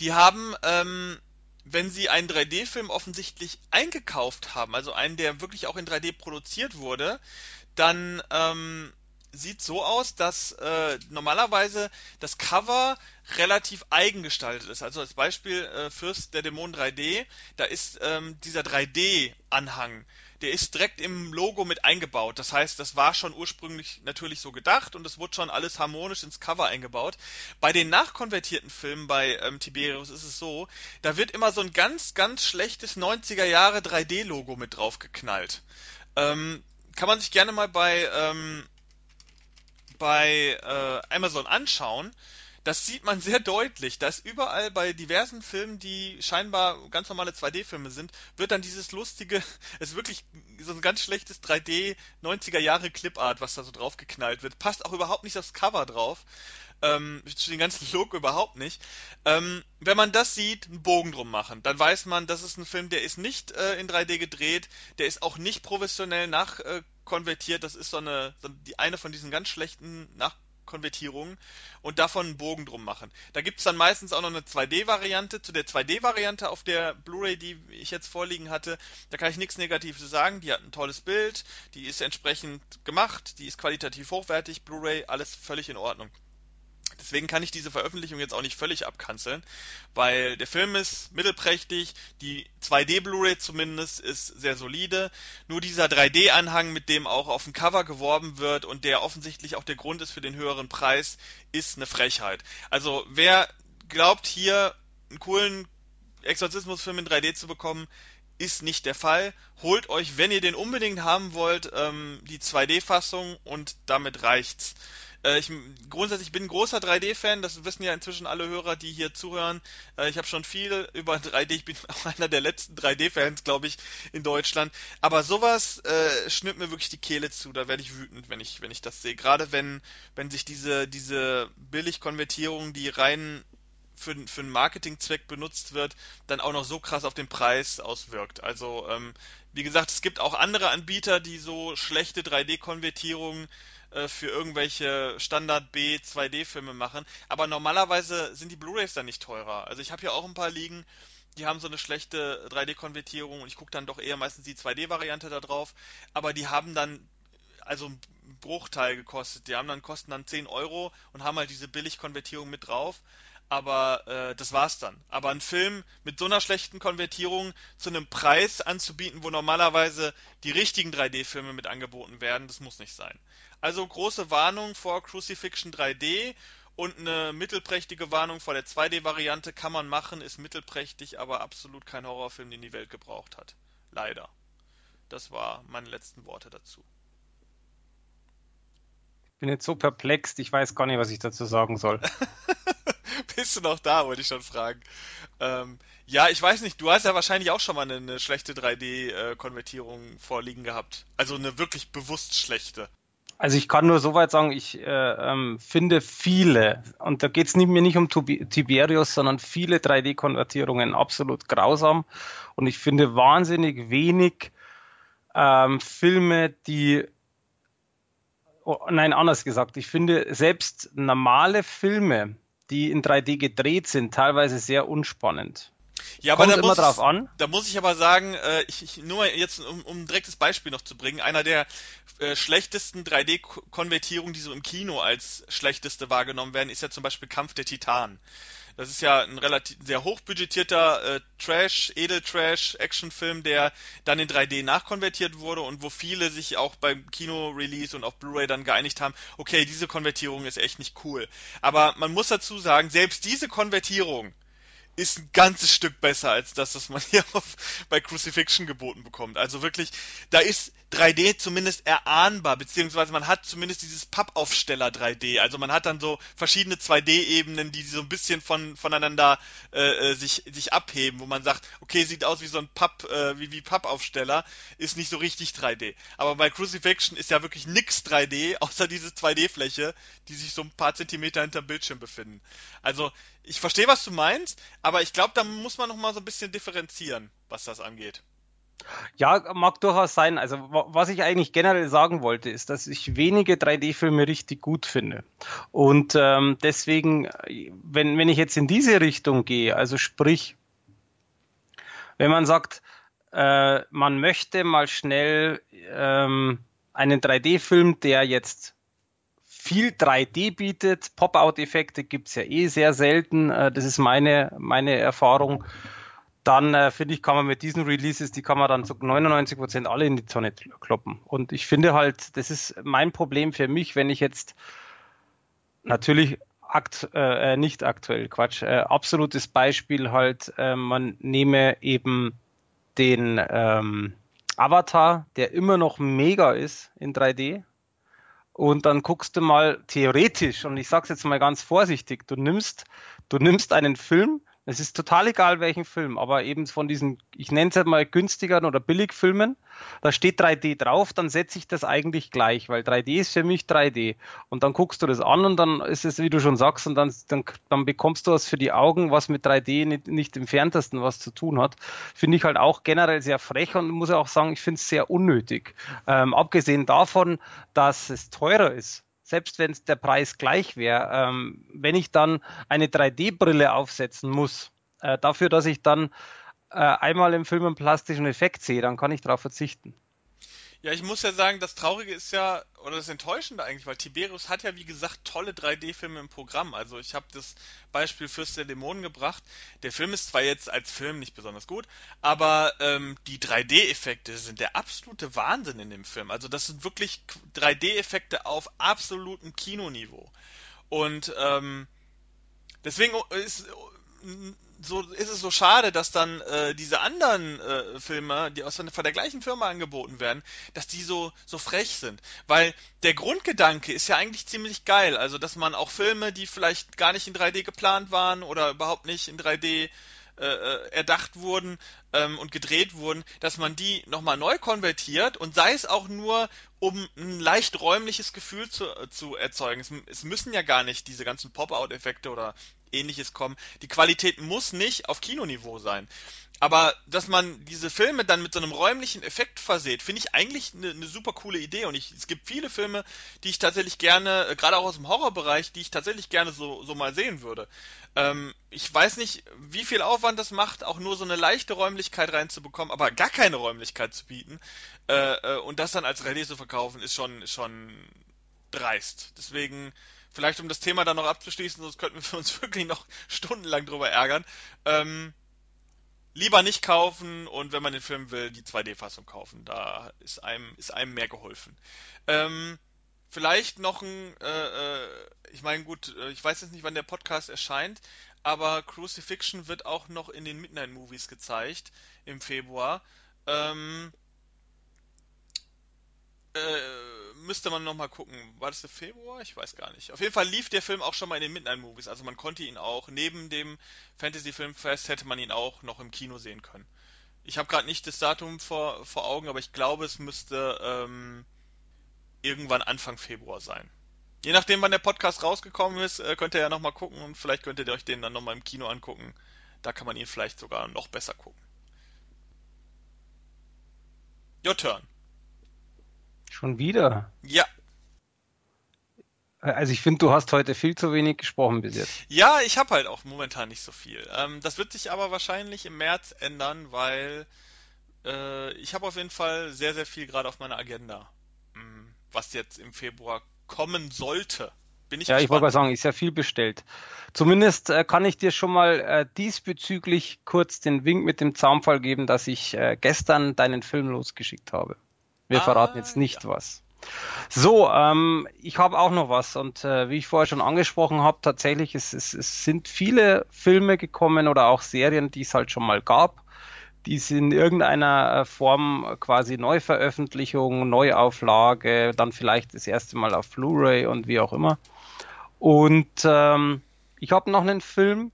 die haben, ähm, wenn sie einen 3D-Film offensichtlich eingekauft haben, also einen, der wirklich auch in 3D produziert wurde, dann ähm, sieht so aus, dass äh, normalerweise das Cover relativ eigengestaltet ist. Also als Beispiel äh, Fürst der Dämonen 3D, da ist ähm, dieser 3D-Anhang, der ist direkt im Logo mit eingebaut. Das heißt, das war schon ursprünglich natürlich so gedacht und es wurde schon alles harmonisch ins Cover eingebaut. Bei den nachkonvertierten Filmen bei ähm, Tiberius ist es so, da wird immer so ein ganz, ganz schlechtes 90er Jahre 3D-Logo mit drauf geknallt. Ähm, kann man sich gerne mal bei ähm, bei äh, Amazon anschauen, das sieht man sehr deutlich, dass überall bei diversen Filmen, die scheinbar ganz normale 2D-Filme sind, wird dann dieses lustige, es ist wirklich so ein ganz schlechtes 3D 90er Jahre Clipart, was da so draufgeknallt wird. Passt auch überhaupt nicht aufs Cover drauf. Ähm, zu den ganzen Look überhaupt nicht. Ähm, wenn man das sieht, einen Bogen drum machen, dann weiß man, das ist ein Film, der ist nicht äh, in 3D gedreht, der ist auch nicht professionell nachkonvertiert, äh, das ist so eine, so die eine von diesen ganz schlechten Nachkonvertierungen und davon einen Bogen drum machen. Da gibt es dann meistens auch noch eine 2D-Variante. Zu der 2D-Variante auf der Blu-ray, die ich jetzt vorliegen hatte, da kann ich nichts Negatives sagen. Die hat ein tolles Bild, die ist entsprechend gemacht, die ist qualitativ hochwertig, Blu-ray, alles völlig in Ordnung. Deswegen kann ich diese Veröffentlichung jetzt auch nicht völlig abkanzeln, weil der Film ist mittelprächtig, die 2D Blu-ray zumindest ist sehr solide. Nur dieser 3D-Anhang, mit dem auch auf dem Cover geworben wird und der offensichtlich auch der Grund ist für den höheren Preis, ist eine Frechheit. Also wer glaubt hier einen coolen Exorzismusfilm in 3D zu bekommen, ist nicht der Fall. Holt euch, wenn ihr den unbedingt haben wollt, ähm, die 2D-Fassung und damit reicht's. Äh, ich grundsätzlich bin ein großer 3D-Fan, das wissen ja inzwischen alle Hörer, die hier zuhören. Äh, ich habe schon viel über 3D, ich bin auch einer der letzten 3D-Fans, glaube ich, in Deutschland. Aber sowas äh, schnürt mir wirklich die Kehle zu, da werde ich wütend, wenn ich, wenn ich das sehe. Gerade wenn, wenn sich diese, diese Billigkonvertierung, die rein für, für einen Marketingzweck benutzt wird, dann auch noch so krass auf den Preis auswirkt. Also, ähm, wie gesagt, es gibt auch andere Anbieter, die so schlechte 3D-Konvertierungen äh, für irgendwelche Standard B 2D-Filme machen, aber normalerweise sind die Blu-rays dann nicht teurer. Also ich habe hier auch ein paar liegen, die haben so eine schlechte 3D-Konvertierung und ich gucke dann doch eher meistens die 2D-Variante da drauf, aber die haben dann also einen Bruchteil gekostet. Die haben dann kosten dann 10 Euro und haben halt diese Billigkonvertierung mit drauf aber äh, das war's dann. Aber einen Film mit so einer schlechten Konvertierung zu einem Preis anzubieten, wo normalerweise die richtigen 3D-Filme mit angeboten werden, das muss nicht sein. Also große Warnung vor Crucifixion 3D und eine mittelprächtige Warnung vor der 2D-Variante kann man machen, ist mittelprächtig, aber absolut kein Horrorfilm, den die Welt gebraucht hat. Leider. Das waren meine letzten Worte dazu. Ich bin jetzt so perplex, ich weiß gar nicht, was ich dazu sagen soll. Bist du noch da, wollte ich schon fragen. Ähm, ja, ich weiß nicht, du hast ja wahrscheinlich auch schon mal eine, eine schlechte 3D-Konvertierung vorliegen gehabt. Also eine wirklich bewusst schlechte. Also ich kann nur soweit sagen, ich äh, ähm, finde viele, und da geht es mir nicht um Tiberius, sondern viele 3D-Konvertierungen absolut grausam. Und ich finde wahnsinnig wenig ähm, Filme, die oh, nein, anders gesagt, ich finde selbst normale Filme, die in 3D gedreht sind, teilweise sehr unspannend. Ja, aber da immer muss, drauf an. Da muss ich aber sagen, äh, ich, ich, nur jetzt, um, um ein direktes Beispiel noch zu bringen, einer der äh, schlechtesten 3D-Konvertierungen, die so im Kino als schlechteste wahrgenommen werden, ist ja zum Beispiel Kampf der Titanen. Das ist ja ein relativ sehr hochbudgetierter äh, Trash, Edeltrash, Actionfilm, der dann in 3D nachkonvertiert wurde und wo viele sich auch beim Kino-Release und auf Blu-ray dann geeinigt haben, okay, diese Konvertierung ist echt nicht cool. Aber man muss dazu sagen, selbst diese Konvertierung ist ein ganzes Stück besser als das, was man hier auf, bei Crucifixion geboten bekommt. Also wirklich, da ist 3D zumindest erahnbar, beziehungsweise man hat zumindest dieses Pappaufsteller 3D. Also man hat dann so verschiedene 2D-Ebenen, die so ein bisschen von, voneinander äh, äh, sich, sich abheben, wo man sagt, okay, sieht aus wie so ein Papp, äh, wie, wie Pappaufsteller, ist nicht so richtig 3D. Aber bei Crucifixion ist ja wirklich nix 3D, außer diese 2D-Fläche, die sich so ein paar Zentimeter hinterm Bildschirm befinden. Also ich verstehe, was du meinst, aber ich glaube, da muss man noch mal so ein bisschen differenzieren, was das angeht. Ja, mag durchaus sein. Also was ich eigentlich generell sagen wollte, ist, dass ich wenige 3D-Filme richtig gut finde. Und ähm, deswegen, wenn, wenn ich jetzt in diese Richtung gehe, also sprich, wenn man sagt, äh, man möchte mal schnell ähm, einen 3D-Film, der jetzt viel 3D bietet. Pop-out-Effekte gibt's ja eh sehr selten. Äh, das ist meine, meine Erfahrung. Dann äh, finde ich, kann man mit diesen Releases, die kann man dann zu 99 Prozent alle in die Tonne kloppen. Und ich finde halt, das ist mein Problem für mich, wenn ich jetzt natürlich akt, äh, nicht aktuell, Quatsch, äh, absolutes Beispiel halt, äh, man nehme eben den ähm, Avatar, der immer noch mega ist in 3D, und dann guckst du mal theoretisch, und ich sage es jetzt mal ganz vorsichtig, du nimmst, du nimmst einen Film, es ist total egal, welchen Film, aber eben von diesen, ich nenne es halt mal günstigeren oder Billigfilmen, da steht 3D drauf, dann setze ich das eigentlich gleich, weil 3D ist für mich 3D. Und dann guckst du das an und dann ist es, wie du schon sagst, und dann, dann, dann bekommst du was für die Augen, was mit 3D nicht, nicht im Ferntesten was zu tun hat. Finde ich halt auch generell sehr frech und muss auch sagen, ich finde es sehr unnötig. Ähm, abgesehen davon, dass es teurer ist selbst wenn der Preis gleich wäre, ähm, wenn ich dann eine 3D-Brille aufsetzen muss, äh, dafür, dass ich dann äh, einmal im Film einen plastischen Effekt sehe, dann kann ich darauf verzichten. Ja, ich muss ja sagen, das Traurige ist ja, oder das Enttäuschende eigentlich, weil Tiberius hat ja wie gesagt tolle 3D-Filme im Programm. Also ich habe das Beispiel Fürst der Dämonen gebracht. Der Film ist zwar jetzt als Film nicht besonders gut, aber ähm, die 3D-Effekte sind der absolute Wahnsinn in dem Film. Also das sind wirklich 3D-Effekte auf absolutem Kinoniveau. Und ähm, deswegen ist so ist es so schade, dass dann äh, diese anderen äh, Filme, die aus von der gleichen Firma angeboten werden, dass die so so frech sind, weil der Grundgedanke ist ja eigentlich ziemlich geil, also dass man auch Filme, die vielleicht gar nicht in 3D geplant waren oder überhaupt nicht in 3D äh, äh, erdacht wurden ähm, und gedreht wurden, dass man die nochmal neu konvertiert und sei es auch nur, um ein leicht räumliches Gefühl zu, äh, zu erzeugen. Es, es müssen ja gar nicht diese ganzen Pop-out-Effekte oder ähnliches kommen. Die Qualität muss nicht auf Kinoniveau sein. Aber dass man diese Filme dann mit so einem räumlichen Effekt verseht, finde ich eigentlich eine, eine super coole Idee. Und ich, es gibt viele Filme, die ich tatsächlich gerne, äh, gerade auch aus dem Horrorbereich, die ich tatsächlich gerne so, so mal sehen würde. Ähm, ich weiß nicht, wie viel Aufwand das macht, auch nur so eine leichte Räumlichkeit reinzubekommen, aber gar keine Räumlichkeit zu bieten. Äh, äh, und das dann als Rallye zu verkaufen, ist schon, schon dreist. Deswegen, vielleicht um das Thema dann noch abzuschließen, sonst könnten wir uns wirklich noch stundenlang drüber ärgern. Ähm, lieber nicht kaufen und wenn man den Film will, die 2D-Fassung kaufen. Da ist einem, ist einem mehr geholfen. Ähm, vielleicht noch ein, äh, äh, ich meine, gut, äh, ich weiß jetzt nicht, wann der Podcast erscheint, aber Crucifixion wird auch noch in den Midnight Movies gezeigt im Februar. Ähm, äh, müsste man noch mal gucken. War das der Februar? Ich weiß gar nicht. Auf jeden Fall lief der Film auch schon mal in den Midnight Movies. Also man konnte ihn auch neben dem Fantasy Filmfest hätte man ihn auch noch im Kino sehen können. Ich habe gerade nicht das Datum vor, vor Augen, aber ich glaube, es müsste ähm, irgendwann Anfang Februar sein. Je nachdem, wann der Podcast rausgekommen ist, äh, könnt ihr ja noch mal gucken und vielleicht könntet ihr euch den dann noch mal im Kino angucken. Da kann man ihn vielleicht sogar noch besser gucken. Your turn. Schon wieder. Ja, Also ich finde, du hast heute viel zu wenig gesprochen bis jetzt. Ja, ich habe halt auch momentan nicht so viel. Ähm, das wird sich aber wahrscheinlich im März ändern, weil äh, ich habe auf jeden Fall sehr, sehr viel gerade auf meiner Agenda, mm, was jetzt im Februar kommen sollte. Bin ich Ja, ich wollte mal gespannt. sagen, ist ja viel bestellt. Zumindest äh, kann ich dir schon mal äh, diesbezüglich kurz den Wink mit dem Zaunpfahl geben, dass ich äh, gestern deinen Film losgeschickt habe. Wir verraten Ah, jetzt ja. nicht was. So, ähm, ich habe auch noch was und äh, wie ich vorher schon angesprochen habe, tatsächlich es, es, es sind viele Filme gekommen oder auch Serien, die es halt schon mal gab, die es in irgendeiner äh, Form quasi Neuveröffentlichung, Neuauflage, dann vielleicht das erste Mal auf Blu-ray und wie auch immer. Und ähm, ich habe noch einen Film,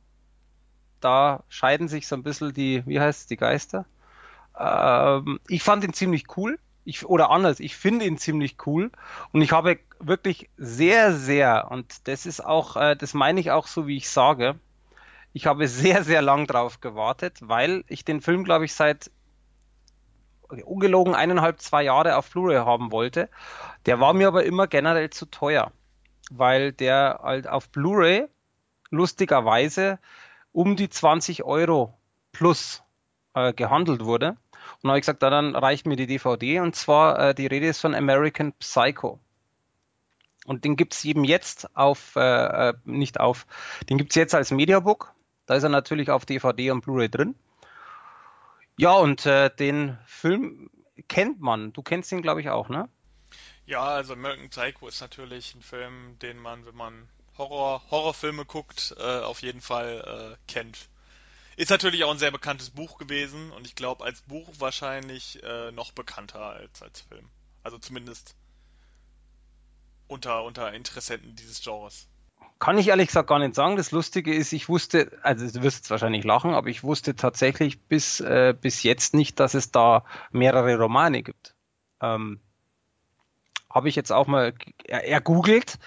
da scheiden sich so ein bisschen die, wie heißt es, die Geister. Ähm, ich fand ihn ziemlich cool. Ich, oder anders, ich finde ihn ziemlich cool. Und ich habe wirklich sehr, sehr, und das ist auch, äh, das meine ich auch so, wie ich sage, ich habe sehr, sehr lang drauf gewartet, weil ich den Film, glaube ich, seit ungelogen eineinhalb, zwei Jahre auf Blu-ray haben wollte. Der war mir aber immer generell zu teuer, weil der halt auf Blu-ray lustigerweise um die 20 Euro plus äh, gehandelt wurde. Und habe ich gesagt, dann reicht mir die DVD und zwar äh, die Rede ist von American Psycho. Und den gibt's eben jetzt auf, äh, äh, nicht auf, den gibt's jetzt als Mediabook. Da ist er natürlich auf DVD und Blu-ray drin. Ja, und äh, den Film kennt man. Du kennst ihn, glaube ich, auch, ne? Ja, also American Psycho ist natürlich ein Film, den man, wenn man Horror, Horrorfilme guckt, äh, auf jeden Fall äh, kennt. Ist natürlich auch ein sehr bekanntes Buch gewesen und ich glaube als Buch wahrscheinlich äh, noch bekannter als als Film. Also zumindest unter unter Interessenten dieses Genres. Kann ich ehrlich gesagt gar nicht sagen. Das Lustige ist, ich wusste, also du wirst jetzt wahrscheinlich lachen, aber ich wusste tatsächlich bis, äh, bis jetzt nicht, dass es da mehrere Romane gibt. Ähm, Habe ich jetzt auch mal er- ergoogelt.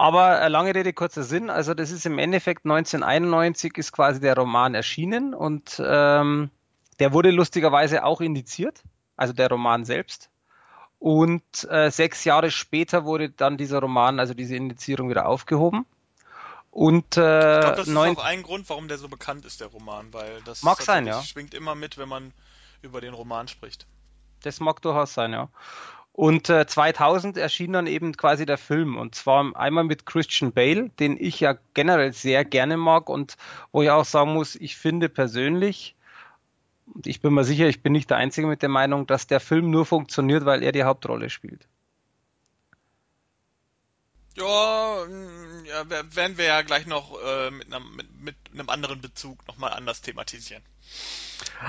Aber äh, lange Rede, kurzer Sinn. Also das ist im Endeffekt 1991 ist quasi der Roman erschienen und ähm, der wurde lustigerweise auch indiziert, also der Roman selbst. Und äh, sechs Jahre später wurde dann dieser Roman, also diese Indizierung wieder aufgehoben. Und Ich glaube, äh, das ist auch ein Grund, warum der so bekannt ist, der Roman, weil das mag sein, ja. schwingt immer mit, wenn man über den Roman spricht. Das mag durchaus sein, ja. Und äh, 2000 erschien dann eben quasi der Film und zwar einmal mit Christian Bale, den ich ja generell sehr gerne mag und wo ich auch sagen muss, ich finde persönlich, und ich bin mir sicher, ich bin nicht der Einzige mit der Meinung, dass der Film nur funktioniert, weil er die Hauptrolle spielt. Ja, mm, Ja, werden wir ja gleich noch äh, mit, einem, mit, mit einem anderen Bezug nochmal anders thematisieren.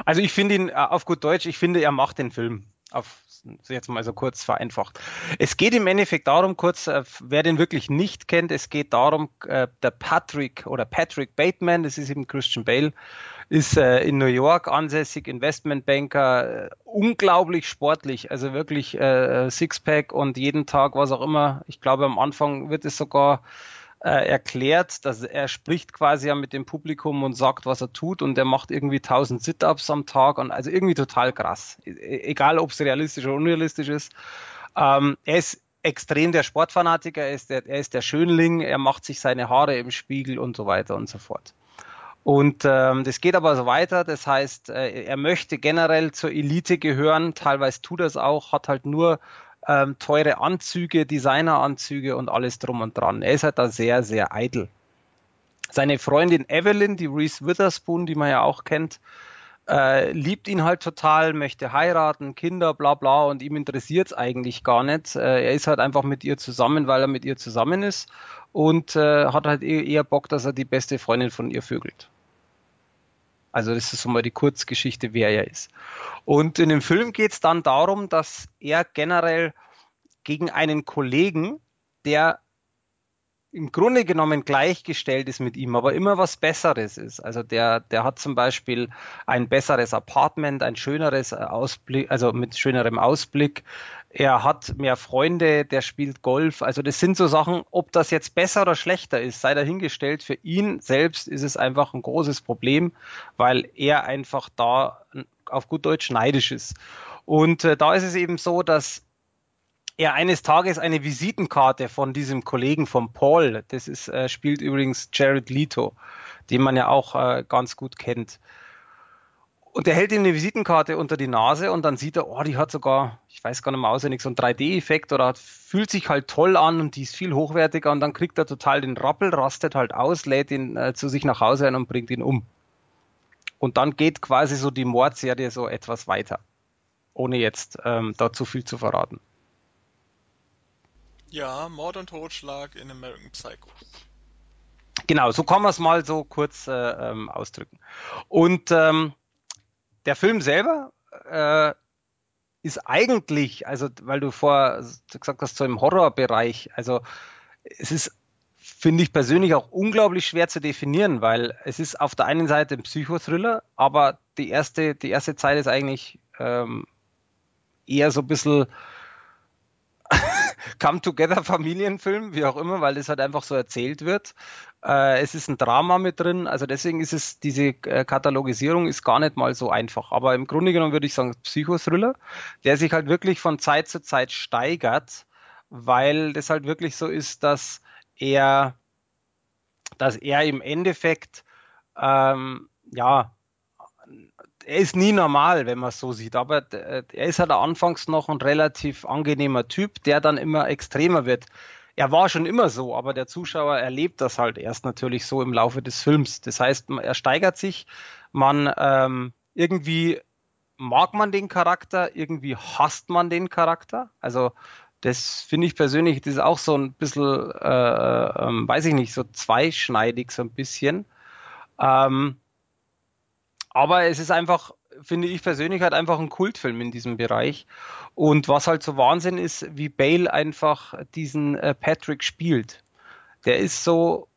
Also ich finde ihn äh, auf gut Deutsch, ich finde, er macht den Film. Auf jetzt mal so kurz vereinfacht. Es geht im Endeffekt darum, kurz, äh, wer den wirklich nicht kennt, es geht darum, äh, der Patrick oder Patrick Bateman, das ist eben Christian Bale, ist äh, in New York ansässig, Investmentbanker, unglaublich sportlich, also wirklich Sixpack und jeden Tag was auch immer. Ich glaube, am Anfang wird es sogar äh, erklärt, dass er spricht quasi ja mit dem Publikum und sagt, was er tut und er macht irgendwie 1000 Sit-ups am Tag und also irgendwie total krass. E, e egal, ob es realistisch oder unrealistisch ist. Ähm, er ist extrem der Sportfanatiker, er ist der, er ist der Schönling, er macht sich seine Haare im Spiegel und so weiter und so fort. Und ähm, das geht aber so weiter. Das heißt, äh, er möchte generell zur Elite gehören. Teilweise tut er es auch, hat halt nur ähm, teure Anzüge, Designeranzüge und alles drum und dran. Er ist halt da sehr, sehr eitel. Seine Freundin Evelyn, die Reese Witherspoon, die man ja auch kennt, äh, liebt ihn halt total, möchte heiraten, Kinder, bla bla und ihm interessiert es eigentlich gar nicht. Äh, er ist halt einfach mit ihr zusammen, weil er mit ihr zusammen ist und äh, hat halt eher Bock, dass er die beste Freundin von ihr vögelt. Also das ist so mal die Kurzgeschichte, wer er ist. Und in dem Film geht es dann darum, dass er generell gegen einen Kollegen, der im Grunde genommen gleichgestellt ist mit ihm, aber immer was Besseres ist. Also der, der hat zum Beispiel ein besseres Apartment, ein schöneres Ausblick, also mit schönerem Ausblick. Er hat mehr Freunde, der spielt Golf. Also das sind so Sachen, ob das jetzt besser oder schlechter ist, sei dahingestellt. Für ihn selbst ist es einfach ein großes Problem, weil er einfach da auf gut Deutsch neidisch ist. Und äh, da ist es eben so, dass er eines Tages eine Visitenkarte von diesem Kollegen von Paul, das ist, äh, spielt übrigens Jared Leto, den man ja auch äh, ganz gut kennt. Und er hält ihm eine Visitenkarte unter die Nase und dann sieht er, oh, die hat sogar, ich weiß gar nicht mehr auswendig, so einen 3D-Effekt oder fühlt sich halt toll an und die ist viel hochwertiger und dann kriegt er total den Rappel, rastet halt aus, lädt ihn äh, zu sich nach Hause ein und bringt ihn um. Und dann geht quasi so die Mordserie so etwas weiter, ohne jetzt ähm, da zu viel zu verraten. Ja, Mord und Totschlag in American Psycho. Genau, so kann man es mal so kurz äh, ähm, ausdrücken. Und ähm, der Film selber äh, ist eigentlich, also weil du vorher gesagt hast, so im Horrorbereich, also es ist, finde ich persönlich auch unglaublich schwer zu definieren, weil es ist auf der einen Seite ein Psychothriller, aber die erste, die erste Zeit ist eigentlich ähm, eher so ein bisschen Come-Together-Familienfilm, wie auch immer, weil das halt einfach so erzählt wird. Äh, es ist ein Drama mit drin, also deswegen ist es, diese äh, Katalogisierung ist gar nicht mal so einfach. Aber im Grunde genommen würde ich sagen Psychothriller, der sich halt wirklich von Zeit zu Zeit steigert, weil das halt wirklich so ist, dass er, dass er im Endeffekt ähm, ja er ist nie normal, wenn man es so sieht, aber er ist halt anfangs noch ein relativ angenehmer Typ, der dann immer extremer wird. Er war schon immer so, aber der Zuschauer erlebt das halt erst natürlich so im Laufe des Films. Das heißt, er steigert sich, man ähm, irgendwie mag man den Charakter, irgendwie hasst man den Charakter. Also das finde ich persönlich, das ist auch so ein bisschen, äh, äh, weiß ich nicht, so zweischneidig so ein bisschen. Ähm, aber es ist einfach, finde ich persönlich halt einfach ein Kultfilm in diesem Bereich. Und was halt so Wahnsinn ist, wie Bale einfach diesen äh, Patrick spielt. Der ist so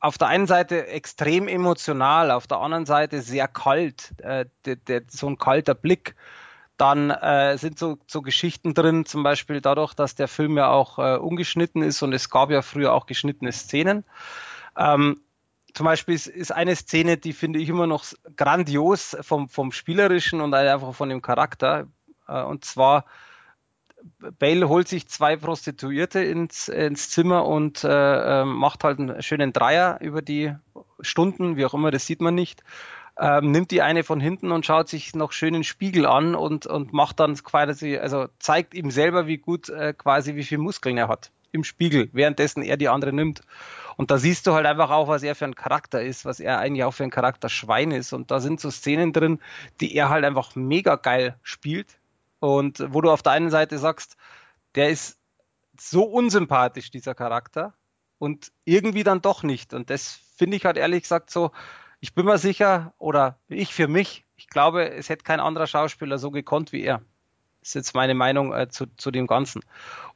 auf der einen Seite extrem emotional, auf der anderen Seite sehr kalt, äh, der, der, so ein kalter Blick. Dann äh, sind so, so Geschichten drin, zum Beispiel dadurch, dass der Film ja auch äh, ungeschnitten ist und es gab ja früher auch geschnittene Szenen. Ähm, zum Beispiel ist, ist eine Szene, die finde ich immer noch grandios vom, vom Spielerischen und einfach von dem Charakter. Äh, und zwar, Bale holt sich zwei Prostituierte ins, ins Zimmer und äh, ähm, macht halt einen schönen Dreier über die Stunden, wie auch immer, das sieht man nicht. Ähm, nimmt die eine von hinten und schaut sich noch schön den Spiegel an und, und macht dann quasi, also zeigt ihm selber, wie gut äh, quasi, wie viel Muskeln er hat im Spiegel, währenddessen er die andere nimmt. Und da siehst du halt einfach auch, was er für ein Charakter ist, was er eigentlich auch für ein Charakter Schwein ist. Und da sind so Szenen drin, die er halt einfach mega geil spielt. Und wo du auf der einen Seite sagst, der ist so unsympathisch, dieser Charakter. und irgendwie dann doch nicht. Und das finde ich halt ehrlich gesagt so, ich bin mir sicher, oder ich für mich, ich glaube, es hätte kein anderer Schauspieler so gekonnt wie er. Ist jetzt meine Meinung äh, zu, zu dem Ganzen.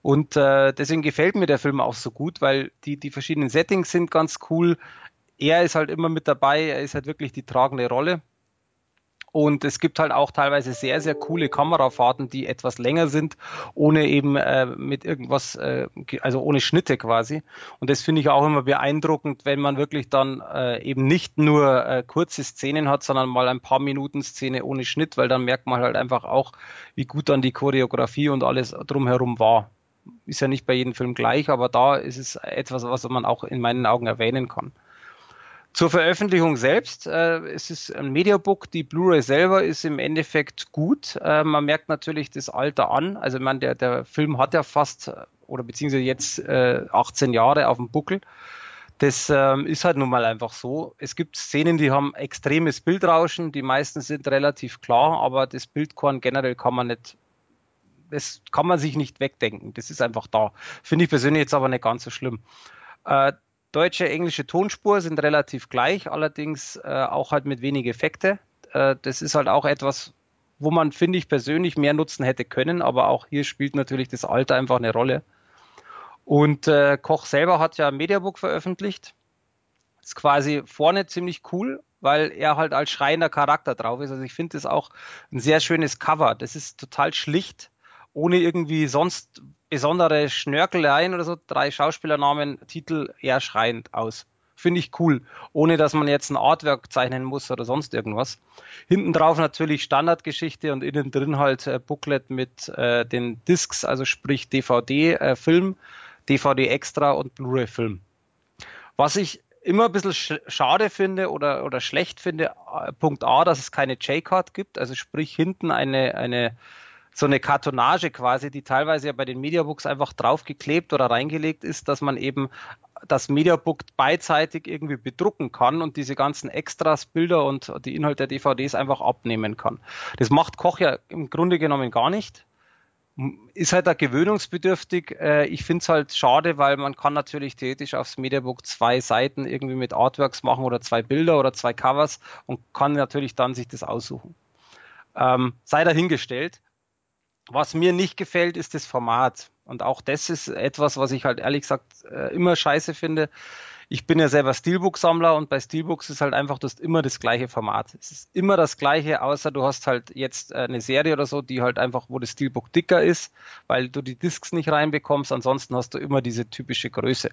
Und äh, deswegen gefällt mir der Film auch so gut, weil die, die verschiedenen Settings sind ganz cool. Er ist halt immer mit dabei, er ist halt wirklich die tragende Rolle. Und es gibt halt auch teilweise sehr, sehr coole Kamerafahrten, die etwas länger sind, ohne eben äh, mit irgendwas, äh, also ohne Schnitte quasi. Und das finde ich auch immer beeindruckend, wenn man wirklich dann äh, eben nicht nur äh, kurze Szenen hat, sondern mal ein paar Minuten Szene ohne Schnitt, weil dann merkt man halt einfach auch, wie gut dann die Choreografie und alles drumherum war. Ist ja nicht bei jedem Film gleich, aber da ist es etwas, was man auch in meinen Augen erwähnen kann. Zur Veröffentlichung selbst, äh, es ist ein Mediabook, die Blu-ray selber ist im Endeffekt gut. Äh, man merkt natürlich das Alter an. Also man, der, der Film hat ja fast oder beziehungsweise jetzt äh, 18 Jahre auf dem Buckel. Das ähm, ist halt nun mal einfach so. Es gibt Szenen, die haben extremes Bildrauschen, die meisten sind relativ klar, aber das Bildkorn generell kann man nicht, das kann man sich nicht wegdenken. Das ist einfach da. Finde ich persönlich jetzt aber nicht ganz so schlimm. Äh, Deutsche, englische Tonspur sind relativ gleich, allerdings äh, auch halt mit wenig Effekte. Äh, das ist halt auch etwas, wo man, finde ich, persönlich mehr nutzen hätte können, aber auch hier spielt natürlich das Alter einfach eine Rolle. Und äh, Koch selber hat ja ein Mediabook veröffentlicht. Ist quasi vorne ziemlich cool, weil er halt als schreiender Charakter drauf ist. Also ich finde das auch ein sehr schönes Cover. Das ist total schlicht, ohne irgendwie sonst besondere Schnörkeleien oder so, drei Schauspielernamen, Titel eher schreiend aus. Finde ich cool, ohne dass man jetzt ein Artwork zeichnen muss oder sonst irgendwas. Hinten drauf natürlich Standardgeschichte und innen drin halt äh, Booklet mit äh, den Discs, also sprich DVD-Film, äh, DVD Extra und Blu-ray-Film. Was ich immer ein bisschen sch schade finde oder, oder schlecht finde, äh, Punkt A, dass es keine J-Card gibt, also sprich hinten eine, eine so eine Kartonage quasi, die teilweise ja bei den Mediabooks einfach draufgeklebt oder reingelegt ist, dass man eben das Mediabook beidseitig irgendwie bedrucken kann und diese ganzen Extras, Bilder und die Inhalte der DVDs einfach abnehmen kann. Das macht Koch ja im Grunde genommen gar nicht. Ist halt da gewöhnungsbedürftig. Äh, ich finde es halt schade, weil man kann natürlich theoretisch aufs Mediabook zwei Seiten irgendwie mit Artworks machen oder zwei Bilder oder zwei Covers und kann natürlich dann sich das aussuchen. Ähm, sei dahingestellt. Was mir nicht gefällt, ist das Format. Und auch das ist etwas, was ich halt ehrlich gesagt äh, immer scheiße finde. Ich bin ja selber Steelbook-Sammler und bei Steelbooks ist halt einfach, du hast immer das gleiche Format. Es ist immer das gleiche, außer du hast halt jetzt äh, eine Serie oder so, die halt einfach, wo das Steelbook dicker ist, weil du die Discs nicht reinbekommst. Ansonsten hast du immer diese typische Größe.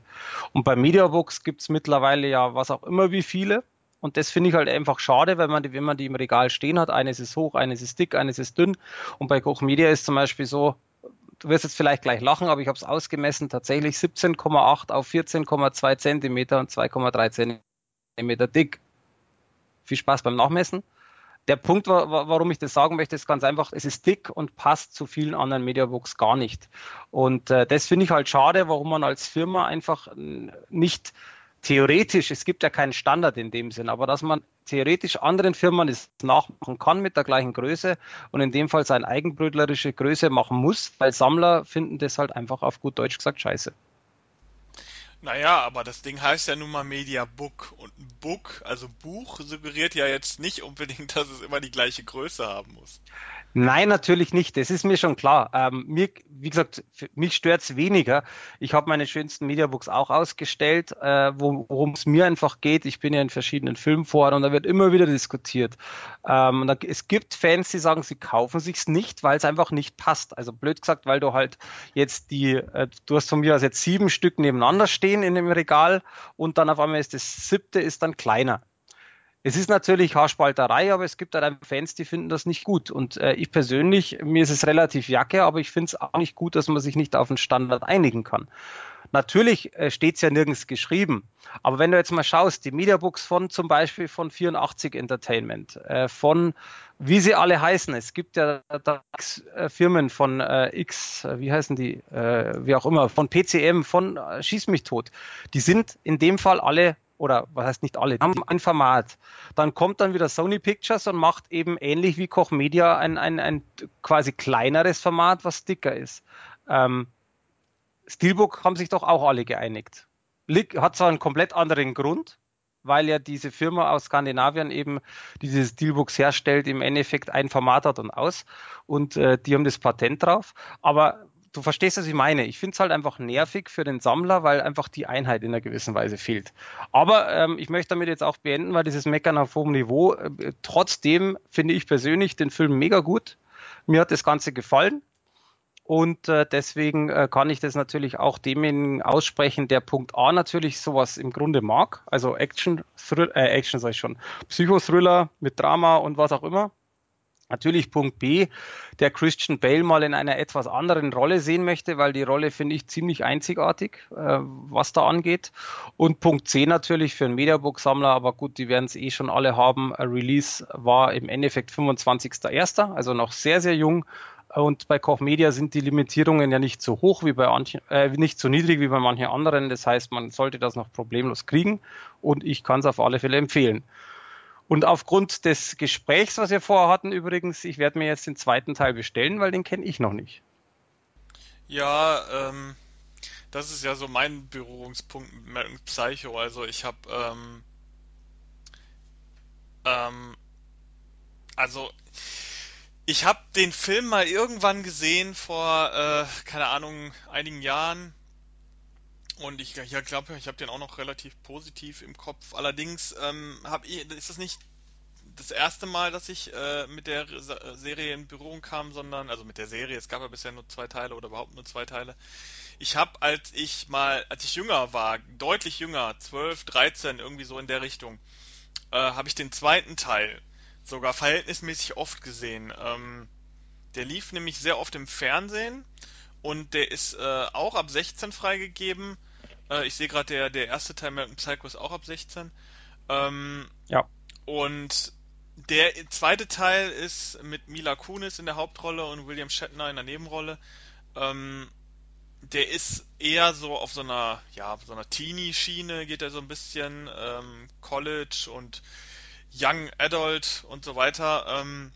Und bei Mediabooks gibt's mittlerweile ja was auch immer wie viele. Und das finde ich halt einfach schade, weil man die, wenn man die im Regal stehen hat, eines ist hoch, eines ist dick, eines ist dünn. Und bei Koch Media ist zum Beispiel so, du wirst jetzt vielleicht gleich lachen, aber ich habe es ausgemessen, tatsächlich 17,8 auf 14,2 Zentimeter und 2,3 Zentimeter dick. Viel Spaß beim Nachmessen. Der Punkt, warum ich das sagen möchte, ist ganz einfach, es ist dick und passt zu vielen anderen Mediabooks gar nicht. Und äh, das finde ich halt schade, warum man als Firma einfach nicht theoretisch, es gibt ja keinen Standard in dem Sinn, aber dass man theoretisch anderen Firmen es nachmachen kann mit der gleichen Größe und in dem Fall seine eigenbrötlerische Größe machen muss, weil Sammler finden das halt einfach auf gut Deutsch gesagt scheiße. Naja, aber das Ding heißt ja nun mal Media Book und ein Book, also Buch, suggeriert ja jetzt nicht unbedingt, dass es immer die gleiche Größe haben muss. Nein, natürlich nicht. Das ist mir schon klar. Ähm, mir, wie gesagt, mich stört's weniger. Ich habe meine schönsten Mediabooks auch ausgestellt, äh, worum es mir einfach geht. Ich bin ja in verschiedenen Filmforen und da wird immer wieder diskutiert. Ähm, da, es gibt Fans, die sagen, sie kaufen sich's nicht, weil es einfach nicht passt. Also blöd gesagt, weil du halt jetzt die, äh, du hast von mir aus jetzt sieben Stück nebeneinander stehen in dem Regal und dann auf einmal ist das siebte ist dann kleiner. Es ist natürlich Haarspalterei, aber es gibt halt Fans, die finden das nicht gut. Und äh, ich persönlich, mir ist es relativ jacke, aber ich finde es auch nicht gut, dass man sich nicht auf einen Standard einigen kann. Natürlich äh, steht es ja nirgends geschrieben. Aber wenn du jetzt mal schaust, die Mediabooks von zum Beispiel von 84 Entertainment, äh, von wie sie alle heißen, es gibt ja da äh, Firmen von äh, X, äh, wie heißen die, äh, wie auch immer, von PCM, von Schieß mich tot, die sind in dem Fall alle oder was heißt nicht alle, haben ein Format. Dann kommt dann wieder Sony Pictures und macht eben ähnlich wie Koch Media ein, ein, ein quasi kleineres Format, was dicker ist. Ähm, Steelbook haben sich doch auch alle geeinigt. hat zwar einen komplett anderen Grund, weil ja diese Firma aus Skandinavien eben diese Steelbooks herstellt, im Endeffekt ein Format hat und aus. Und äh, die haben das Patent drauf. Aber du verstehst, was ich meine. Ich finde es halt einfach nervig für den Sammler, weil einfach die Einheit in einer gewissen Weise fehlt. Aber ähm, ich möchte damit jetzt auch beenden, weil dieses Meckern auf hohem Niveau, äh, trotzdem finde ich persönlich den Film mega gut. Mir hat das Ganze gefallen. Und äh, deswegen äh, kann ich das natürlich auch demjenigen aussprechen, der Punkt A natürlich sowas im Grunde mag. Also Action, Thriller, äh, Action sag ich schon, Psychothriller mit Drama und was auch immer. Natürlich Punkt B, der Christian Bale mal in einer etwas anderen Rolle sehen möchte, weil die Rolle finde ich ziemlich einzigartig, äh, was da angeht. Und Punkt C natürlich für einen Mediabook-Sammler, aber gut, die werden es eh schon alle haben. Release war im Endeffekt 25.01., also noch sehr, sehr jung. Und bei Koch Media sind die Limitierungen ja nicht so hoch wie bei manchen, äh, nicht so niedrig wie bei manchen anderen. Das heißt, man sollte das noch problemlos kriegen und ich kann es auf alle Fälle empfehlen. Und aufgrund des Gesprächs, was wir vorher hatten, übrigens, ich werde mir jetzt den zweiten Teil bestellen, weil den kenne ich noch nicht. Ja, ähm, das ist ja so mein Berührungspunkt mit Psycho. Also ich habe, ähm, ähm, also ich habe den Film mal irgendwann gesehen vor, äh, keine Ahnung, einigen Jahren. Und ich ja, glaube, ich habe den auch noch relativ positiv im Kopf. Allerdings ähm, hab ich, ist das nicht das erste Mal, dass ich äh, mit der Serie in Berührung kam, sondern, also mit der Serie, es gab ja bisher nur zwei Teile oder überhaupt nur zwei Teile. Ich habe, als ich mal, als ich jünger war, deutlich jünger, 12, 13, irgendwie so in der Richtung, äh, habe ich den zweiten Teil sogar verhältnismäßig oft gesehen. Ähm, der lief nämlich sehr oft im Fernsehen und der ist äh, auch ab 16 freigegeben. Äh, ich sehe gerade, der, der erste Teil American Psycho ist auch ab 16. Ähm, ja. Und der zweite Teil ist mit Mila Kunis in der Hauptrolle und William Shatner in der Nebenrolle. Ähm, der ist eher so auf so einer, ja, so einer Teenie-Schiene geht er so ein bisschen, ähm, College und Young Adult und so weiter. Ähm,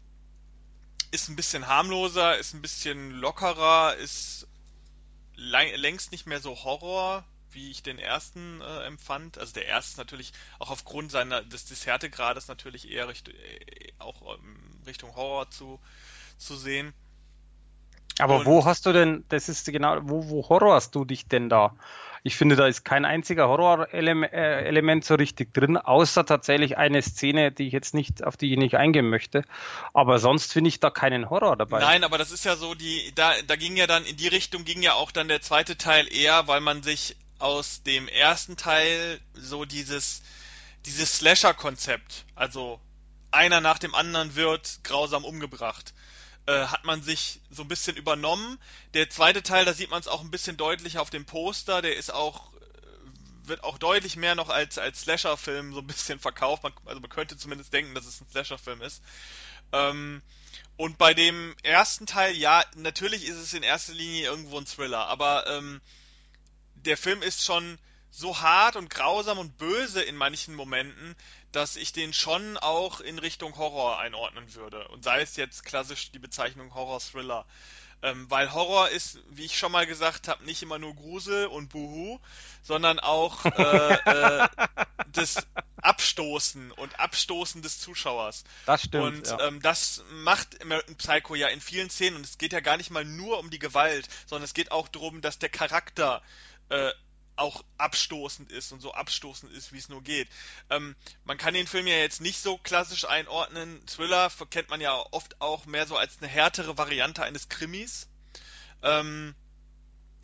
ist ein bisschen harmloser, ist ein bisschen lockerer, ist längst nicht mehr so Horror, wie ich den ersten äh, empfand. Also der erste ist natürlich auch aufgrund seiner des, des Härtegrades natürlich eher Richtung, äh, auch ähm, Richtung Horror zu, zu sehen. Aber Und wo hast du denn, das ist genau, wo, wo horrorst du dich denn da? Ich finde, da ist kein einziger Horrorelement so richtig drin, außer tatsächlich eine Szene, die ich jetzt nicht, auf die ich nicht eingehen möchte. Aber sonst finde ich da keinen Horror dabei. Nein, aber das ist ja so, die, da, da ging ja dann, in die Richtung ging ja auch dann der zweite Teil eher, weil man sich aus dem ersten Teil so dieses, dieses Slasher-Konzept, also einer nach dem anderen wird grausam umgebracht äh, hat man sich so ein bisschen übernommen. Der zweite Teil, da sieht man es auch ein bisschen deutlicher auf dem Poster. Der ist auch äh, wird auch deutlich mehr noch als als Slasher-Film so ein bisschen verkauft. Man, also man könnte zumindest denken, dass es ein Slasher-Film ist. Ähm, und bei dem ersten Teil, ja, natürlich ist es in erster Linie irgendwo ein Thriller, aber ähm, der Film ist schon so hart und grausam und böse in manchen Momenten, dass ich den schon auch in Richtung Horror einordnen würde. Und sei es jetzt klassisch die Bezeichnung Horror-Thriller. Ähm, weil Horror ist, wie ich schon mal gesagt habe, nicht immer nur Grusel und Buhu, sondern auch äh, äh, das Abstoßen und Abstoßen des Zuschauers. Das stimmt. Und ja. ähm, das macht American Psycho ja in vielen Szenen. Und es geht ja gar nicht mal nur um die Gewalt, sondern es geht auch darum, dass der Charakter äh, auch abstoßend ist und so abstoßend ist, wie es nur geht. Ähm, man kann den Film ja jetzt nicht so klassisch einordnen. Thriller kennt man ja oft auch mehr so als eine härtere Variante eines Krimis. Ähm,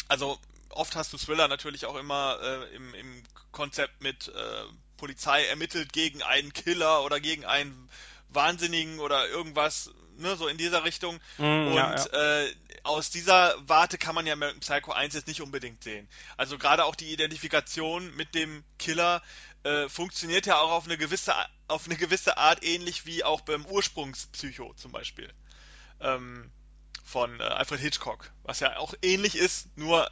also oft hast du Thriller natürlich auch immer äh, im, im Konzept mit äh, Polizei ermittelt gegen einen Killer oder gegen einen Wahnsinnigen oder irgendwas, ne, so in dieser Richtung. Mm, und ja, ja. Äh, aus dieser Warte kann man ja American Psycho 1 jetzt nicht unbedingt sehen. Also gerade auch die Identifikation mit dem Killer äh, funktioniert ja auch auf eine gewisse auf eine gewisse Art ähnlich wie auch beim Ursprungspsycho zum Beispiel ähm, von äh, Alfred Hitchcock, was ja auch ähnlich ist, nur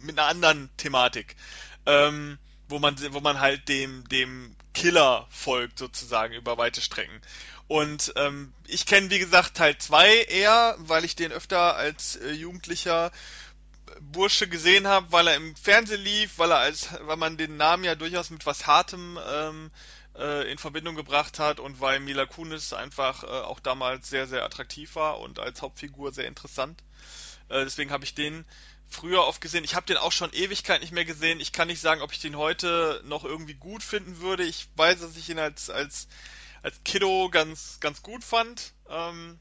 mit einer anderen Thematik. Ähm, wo man, wo man halt dem, dem Killer folgt, sozusagen, über weite Strecken. Und ähm, ich kenne, wie gesagt, Teil 2 eher, weil ich den öfter als äh, Jugendlicher Bursche gesehen habe, weil er im Fernsehen lief, weil er als, weil man den Namen ja durchaus mit was Hartem ähm, äh, in Verbindung gebracht hat und weil Mila Kunis einfach äh, auch damals sehr, sehr attraktiv war und als Hauptfigur sehr interessant. Äh, deswegen habe ich den früher oft gesehen. Ich habe den auch schon Ewigkeit nicht mehr gesehen. Ich kann nicht sagen, ob ich den heute noch irgendwie gut finden würde. Ich weiß, dass ich ihn als, als, als Kiddo ganz, ganz gut fand. Ähm,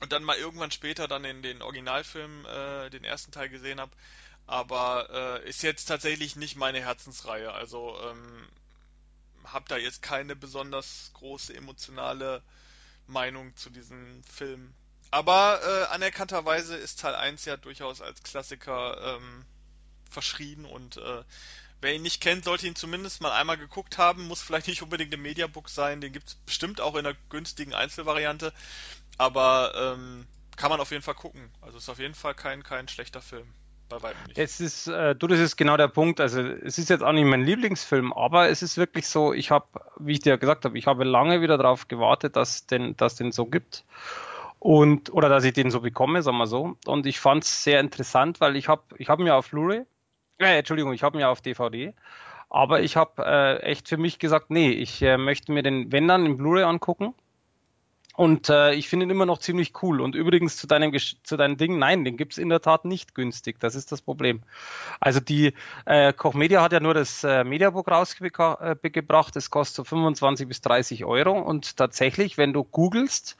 und dann mal irgendwann später dann in den Originalfilm äh, den ersten Teil gesehen habe. Aber äh, ist jetzt tatsächlich nicht meine Herzensreihe. Also ähm, habe da jetzt keine besonders große emotionale Meinung zu diesem Film. Aber äh, anerkannterweise ist Teil 1 ja durchaus als Klassiker ähm, verschrien und äh, wer ihn nicht kennt, sollte ihn zumindest mal einmal geguckt haben. Muss vielleicht nicht unbedingt im Mediabook sein, den gibt es bestimmt auch in einer günstigen Einzelvariante. Aber ähm, kann man auf jeden Fall gucken. Also ist auf jeden Fall kein, kein schlechter Film. Bei weitem nicht. Es ist, äh, du, das ist genau der Punkt. Also es ist jetzt auch nicht mein Lieblingsfilm, aber es ist wirklich so, ich habe, wie ich dir gesagt habe, ich habe lange wieder darauf gewartet, dass den, dass den so gibt. Und, oder dass ich den so bekomme, sagen wir so. Und ich fand es sehr interessant, weil ich habe ich hab mir auf Blu-ray, äh, Entschuldigung, ich habe mir auf DVD, aber ich habe äh, echt für mich gesagt, nee, ich äh, möchte mir den, wenn dann, in Blu-ray angucken. Und äh, ich finde ihn immer noch ziemlich cool. Und übrigens zu deinem, zu deinem Ding, nein, den gibt's in der Tat nicht günstig. Das ist das Problem. Also die äh, Koch Media hat ja nur das äh, Mediabook rausgebracht. Das kostet so 25 bis 30 Euro. Und tatsächlich, wenn du googelst,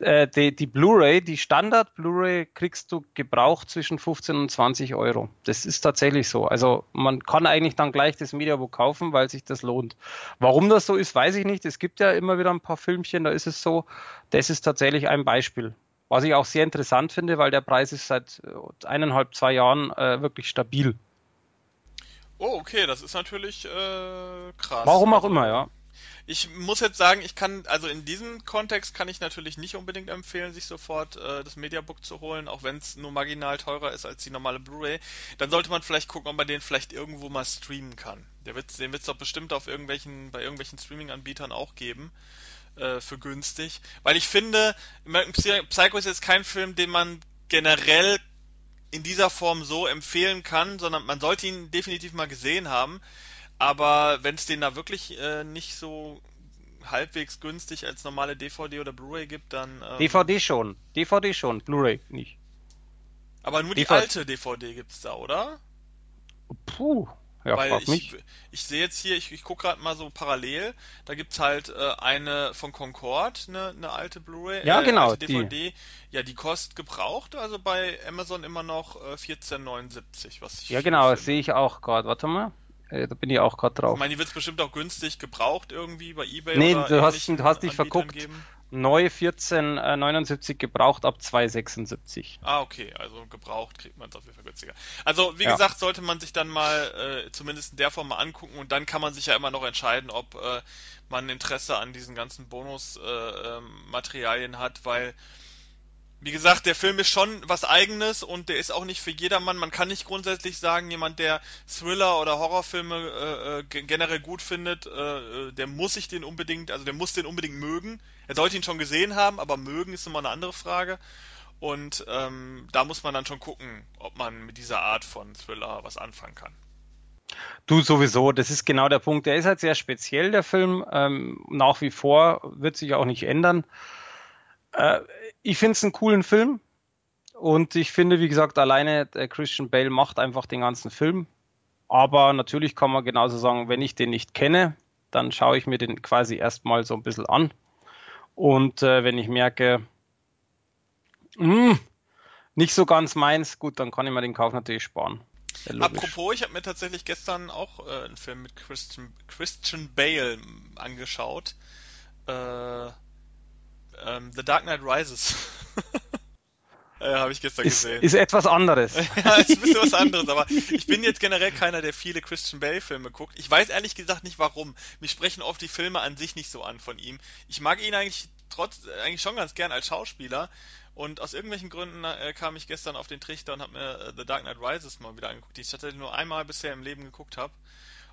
äh, die, die Blu-ray, die Standard Blu-ray kriegst du gebraucht zwischen 15 und 20 Euro. Das ist tatsächlich so. Also man kann eigentlich dann gleich das Mediabook kaufen, weil sich das lohnt. Warum das so ist, weiß ich nicht. Es gibt ja immer wieder ein paar Filmchen, da ist es so. Das ist tatsächlich ein Beispiel. Was ich auch sehr interessant finde, weil der Preis ist seit äh, eineinhalb, zwei Jahren äh, wirklich stabil. Oh, okay, das ist natürlich äh, krass. Warum auch immer, ja. Ich muss jetzt sagen, ich kann, also in diesem Kontext kann ich natürlich nicht unbedingt empfehlen, sich sofort äh, das Mediabook zu holen, auch wenn es nur marginal teurer ist als die normale Blu-ray. Dann sollte man vielleicht gucken, ob man den vielleicht irgendwo mal streamen kann. Der wird, den wird es doch bestimmt auf irgendwelchen, bei irgendwelchen Streaming-Anbietern auch geben äh, für günstig. Weil ich finde, Psycho ist jetzt kein Film, den man generell in dieser Form so empfehlen kann, sondern man sollte ihn definitiv mal gesehen haben. Aber wenn es den da wirklich äh, nicht so halbwegs günstig als normale DVD oder Blu-ray gibt, dann. Ähm, DVD schon. DVD schon, Blu-ray nicht. Aber nur DVD. die alte DVD gibt's da, oder? Puh. Ja, Weil ich, mich. ich sehe jetzt hier, ich, ich gucke gerade mal so parallel, da gibt's halt äh, eine von Concord, eine, eine alte Blu-ray, ja, äh, genau, alte DVD. Die. Ja, die kostet gebraucht, also bei Amazon immer noch äh, 14,79, was ich Ja, genau, das sehe ich auch gerade. Warte mal. Äh, da bin ich auch gerade drauf. Ich meine, die wird es bestimmt auch günstig gebraucht irgendwie bei eBay nee, oder du hast, du hast dich verguckt. Geben. Neu 1479 äh, gebraucht ab 276. Ah, okay, also gebraucht kriegt man es auf jeden Fall günstiger. Also, wie ja. gesagt, sollte man sich dann mal äh, zumindest in der Form mal angucken und dann kann man sich ja immer noch entscheiden, ob äh, man Interesse an diesen ganzen Bonusmaterialien äh, ähm, hat, weil wie gesagt, der Film ist schon was eigenes und der ist auch nicht für jedermann. Man kann nicht grundsätzlich sagen, jemand, der Thriller oder Horrorfilme äh, äh generell gut findet, äh, äh, der muss sich den unbedingt, also der muss den unbedingt mögen. Er sollte ihn schon gesehen haben, aber mögen ist immer eine andere Frage. Und ähm, da muss man dann schon gucken, ob man mit dieser Art von Thriller was anfangen kann. Du sowieso, das ist genau der Punkt. Der ist halt sehr speziell, der Film. Ähm, nach wie vor wird sich auch nicht ändern. Äh, ich finde es einen coolen Film. Und ich finde, wie gesagt, alleine der Christian Bale macht einfach den ganzen Film. Aber natürlich kann man genauso sagen, wenn ich den nicht kenne, dann schaue ich mir den quasi erstmal so ein bisschen an. Und äh, wenn ich merke, mh, hm, nicht so ganz meins, gut, dann kann ich mir den Kauf natürlich sparen. Apropos, ich habe mir tatsächlich gestern auch äh, einen Film mit Christian, Christian Bale angeschaut. Äh, ähm, The Dark Knight Rises. äh, Habe ich gestern ist, gesehen. Ist etwas anderes. ja, ist ein bisschen was anderes, aber ich bin jetzt generell keiner, der viele Christian Bale-Filme guckt. Ich weiß ehrlich gesagt nicht warum. Mich sprechen oft die Filme an sich nicht so an von ihm. Ich mag ihn eigentlich trotz eigentlich schon ganz gern als Schauspieler. Und aus irgendwelchen Gründen äh, kam ich gestern auf den Trichter und habe mir äh, The Dark Knight Rises mal wieder angeguckt, die ich tatsächlich nur einmal bisher im Leben geguckt habe.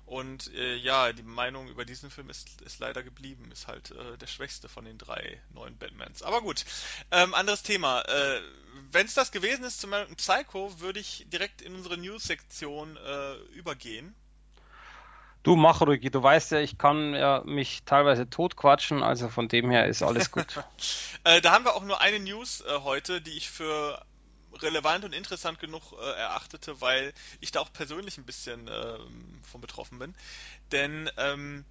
Und äh, ja, die Meinung über diesen Film ist, ist leider geblieben. Ist halt äh, der schwächste von den drei neuen Batmans. Aber gut, ähm, anderes Thema. Äh, wenn es das gewesen ist zu American Psycho, würde ich direkt in unsere News-Sektion äh, übergehen. Du mach ruhig, du weißt ja, ich kann ja mich teilweise totquatschen, also von dem her ist alles gut. äh, da haben wir auch nur eine News äh, heute, die ich für relevant und interessant genug äh, erachtete, weil ich da auch persönlich ein bisschen ähm, von betroffen bin. Denn ähm,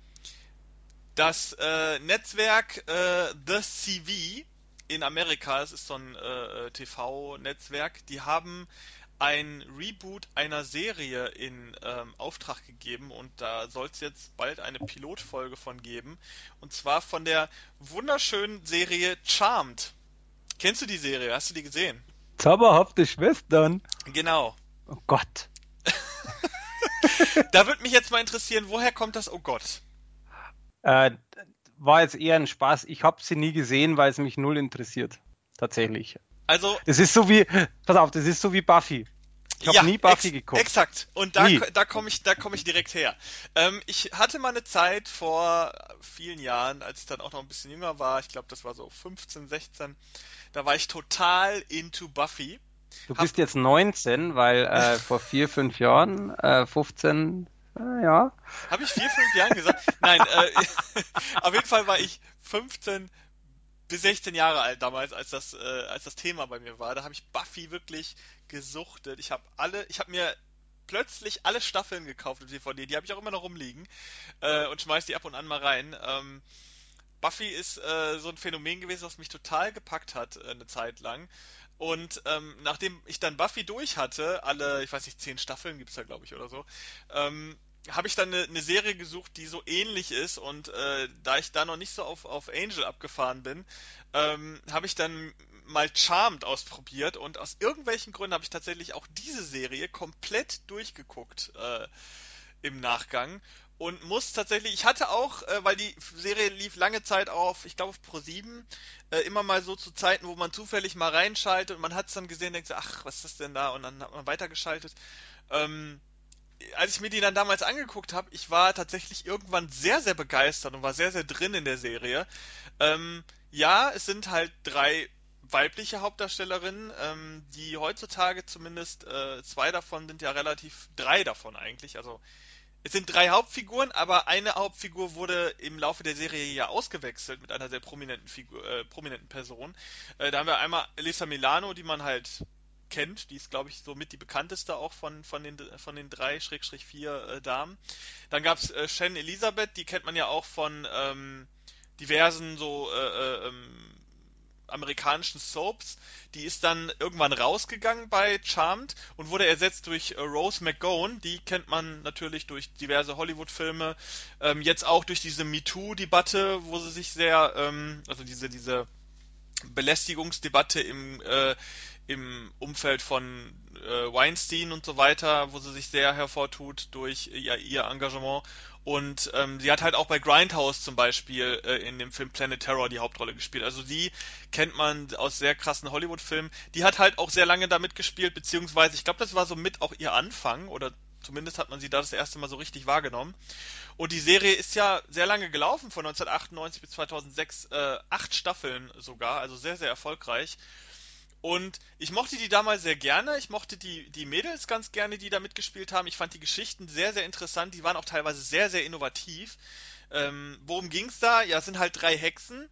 das äh, Netzwerk äh, The CV in Amerika, es ist so ein äh, TV-Netzwerk, die haben ein Reboot einer Serie in ähm, Auftrag gegeben und da soll es jetzt bald eine Pilotfolge von geben. Und zwar von der wunderschönen Serie Charmed. Kennst du die Serie? Hast du die gesehen? Zauberhafte Schwestern. Genau. Oh Gott. da würde mich jetzt mal interessieren, woher kommt das Oh Gott? Äh, war jetzt eher ein Spaß. Ich habe sie nie gesehen, weil es mich null interessiert. Tatsächlich. Also. Das ist so wie, pass auf, das ist so wie Buffy. Ich habe ja, nie Buffy ex geguckt. Exakt. Und da, da komme ich, da komme ich direkt her. Ähm, ich hatte mal eine Zeit vor vielen Jahren, als ich dann auch noch ein bisschen jünger war. Ich glaube, das war so 15, 16. Da war ich total into Buffy. Du bist jetzt 19, weil äh, vor vier, fünf Jahren, äh, 15, äh, ja. Habe ich vier, fünf Jahren gesagt? Nein, äh, auf jeden Fall war ich 15 bis 16 Jahre alt damals, als das, äh, als das Thema bei mir war. Da habe ich Buffy wirklich gesuchtet. Ich habe alle, ich habe mir plötzlich alle Staffeln gekauft mit DVD. Die habe ich auch immer noch rumliegen äh, und schmeiß die ab und an mal rein. Ähm, Buffy ist äh, so ein Phänomen gewesen, was mich total gepackt hat äh, eine Zeit lang. Und ähm, nachdem ich dann Buffy durch hatte, alle, ich weiß nicht, zehn Staffeln gibt's da, glaube ich, oder so, ähm, habe ich dann eine, eine, Serie gesucht, die so ähnlich ist. Und äh, da ich da noch nicht so auf, auf Angel abgefahren bin, ähm, habe ich dann mal Charmed ausprobiert. Und aus irgendwelchen Gründen habe ich tatsächlich auch diese Serie komplett durchgeguckt äh, im Nachgang und muss tatsächlich, ich hatte auch, äh, weil die Serie lief lange Zeit auf, ich glaube auf Pro 7, äh, immer mal so zu Zeiten, wo man zufällig mal reinschaltet und man hat es dann gesehen, denkt so, ach, was ist das denn da? Und dann hat man weitergeschaltet. Ähm, als ich mir die dann damals angeguckt habe, ich war tatsächlich irgendwann sehr, sehr begeistert und war sehr, sehr drin in der Serie. Ähm, ja, es sind halt drei weibliche Hauptdarstellerinnen, ähm, die heutzutage zumindest äh, zwei davon sind ja relativ, drei davon eigentlich, also es sind drei Hauptfiguren, aber eine Hauptfigur wurde im Laufe der Serie ja ausgewechselt mit einer sehr prominenten Figur, äh, prominenten Person. Äh, da haben wir einmal Elisa Milano, die man halt kennt. Die ist, glaube ich, so mit die bekannteste auch von, von, den, von den drei, Schrägstrich vier äh, Damen. Dann gab es äh, Shen Elisabeth, die kennt man ja auch von ähm, diversen so äh, äh ähm, amerikanischen Soaps. Die ist dann irgendwann rausgegangen bei Charmed und wurde ersetzt durch äh, Rose McGowan. Die kennt man natürlich durch diverse Hollywood-Filme. Ähm, jetzt auch durch diese MeToo-Debatte, wo sie sich sehr, ähm, also diese, diese Belästigungsdebatte im, äh, im Umfeld von äh, Weinstein und so weiter, wo sie sich sehr hervortut durch ihr, ihr Engagement. Und ähm, sie hat halt auch bei Grindhouse zum Beispiel äh, in dem Film Planet Terror die Hauptrolle gespielt. Also die kennt man aus sehr krassen Hollywood-Filmen. Die hat halt auch sehr lange damit gespielt, beziehungsweise ich glaube, das war so mit auch ihr Anfang oder zumindest hat man sie da das erste Mal so richtig wahrgenommen. Und die Serie ist ja sehr lange gelaufen, von 1998 bis 2006, äh, acht Staffeln sogar, also sehr, sehr erfolgreich. Und ich mochte die damals sehr gerne. Ich mochte die, die Mädels ganz gerne, die da mitgespielt haben. Ich fand die Geschichten sehr, sehr interessant. Die waren auch teilweise sehr, sehr innovativ. Ähm, worum ging's da? Ja, es sind halt drei Hexen,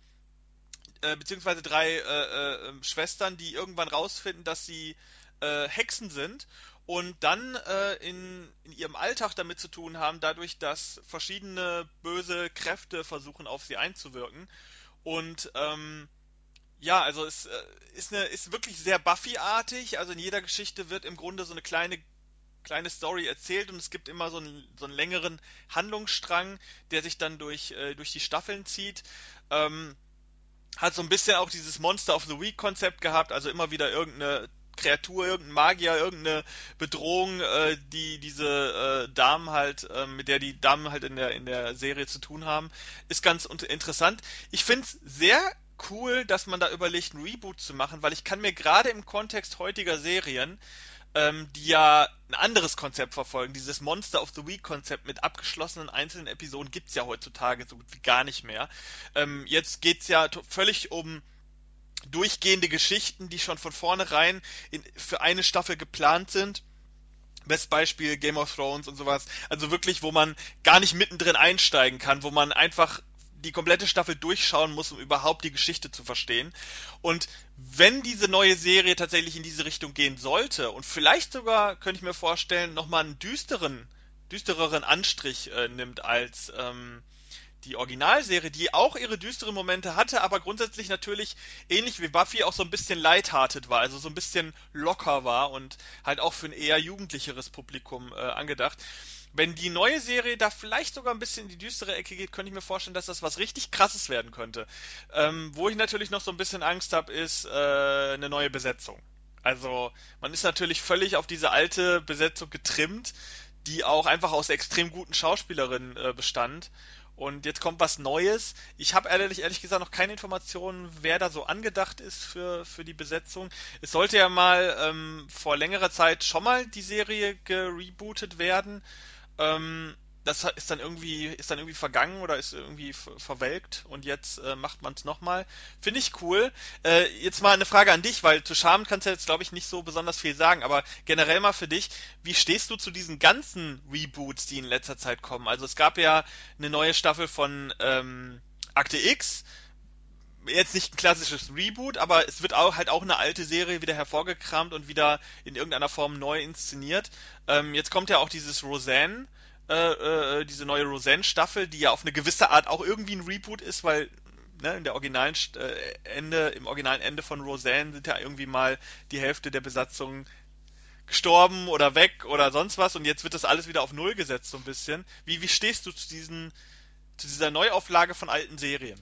äh, beziehungsweise drei äh, äh, ähm, Schwestern, die irgendwann rausfinden, dass sie äh, Hexen sind und dann äh, in, in ihrem Alltag damit zu tun haben, dadurch, dass verschiedene böse Kräfte versuchen, auf sie einzuwirken. Und ähm, ja, also es äh, ist, eine, ist wirklich sehr Buffy-artig. Also in jeder Geschichte wird im Grunde so eine kleine kleine Story erzählt und es gibt immer so einen, so einen längeren Handlungsstrang, der sich dann durch, äh, durch die Staffeln zieht. Ähm, hat so ein bisschen auch dieses Monster of the Week Konzept gehabt, also immer wieder irgendeine Kreatur, irgendein Magier, irgendeine Bedrohung, äh, die diese äh, Damen halt, äh, mit der die Damen halt in der in der Serie zu tun haben, ist ganz interessant. Ich finde es sehr cool, dass man da überlegt, ein Reboot zu machen, weil ich kann mir gerade im Kontext heutiger Serien, ähm, die ja ein anderes Konzept verfolgen, dieses Monster of the Week Konzept mit abgeschlossenen einzelnen Episoden gibt's ja heutzutage so gut wie gar nicht mehr. Ähm, jetzt geht's ja völlig um durchgehende Geschichten, die schon von vornherein in, für eine Staffel geplant sind. Best Beispiel Game of Thrones und sowas. Also wirklich, wo man gar nicht mittendrin einsteigen kann, wo man einfach die komplette Staffel durchschauen muss, um überhaupt die Geschichte zu verstehen. Und wenn diese neue Serie tatsächlich in diese Richtung gehen sollte und vielleicht sogar, könnte ich mir vorstellen, nochmal einen düsteren, düstereren Anstrich äh, nimmt als ähm, die Originalserie, die auch ihre düsteren Momente hatte, aber grundsätzlich natürlich ähnlich wie Buffy auch so ein bisschen lighthearted war, also so ein bisschen locker war und halt auch für ein eher jugendlicheres Publikum äh, angedacht. Wenn die neue Serie da vielleicht sogar ein bisschen in die düstere Ecke geht, könnte ich mir vorstellen, dass das was richtig krasses werden könnte. Ähm, wo ich natürlich noch so ein bisschen Angst habe, ist äh, eine neue Besetzung. Also man ist natürlich völlig auf diese alte Besetzung getrimmt, die auch einfach aus extrem guten Schauspielerinnen äh, bestand. Und jetzt kommt was Neues. Ich habe ehrlich, ehrlich gesagt noch keine Informationen, wer da so angedacht ist für, für die Besetzung. Es sollte ja mal ähm, vor längerer Zeit schon mal die Serie gerebootet werden. Ähm, das ist dann irgendwie ist dann irgendwie vergangen oder ist irgendwie verwelkt und jetzt äh, macht man es nochmal. Finde ich cool. Äh, jetzt mal eine Frage an dich, weil zu Charme kannst du jetzt glaube ich nicht so besonders viel sagen, aber generell mal für dich, wie stehst du zu diesen ganzen Reboots, die in letzter Zeit kommen? Also es gab ja eine neue Staffel von ähm, Akte X, jetzt nicht ein klassisches Reboot, aber es wird auch halt auch eine alte Serie wieder hervorgekramt und wieder in irgendeiner Form neu inszeniert. Ähm, jetzt kommt ja auch dieses Roseanne, äh, äh, diese neue Roseanne-Staffel, die ja auf eine gewisse Art auch irgendwie ein Reboot ist, weil ne, in der originalen äh, Ende, im originalen Ende von Roseanne sind ja irgendwie mal die Hälfte der Besatzung gestorben oder weg oder sonst was und jetzt wird das alles wieder auf Null gesetzt so ein bisschen. Wie, wie stehst du zu diesen, zu dieser Neuauflage von alten Serien?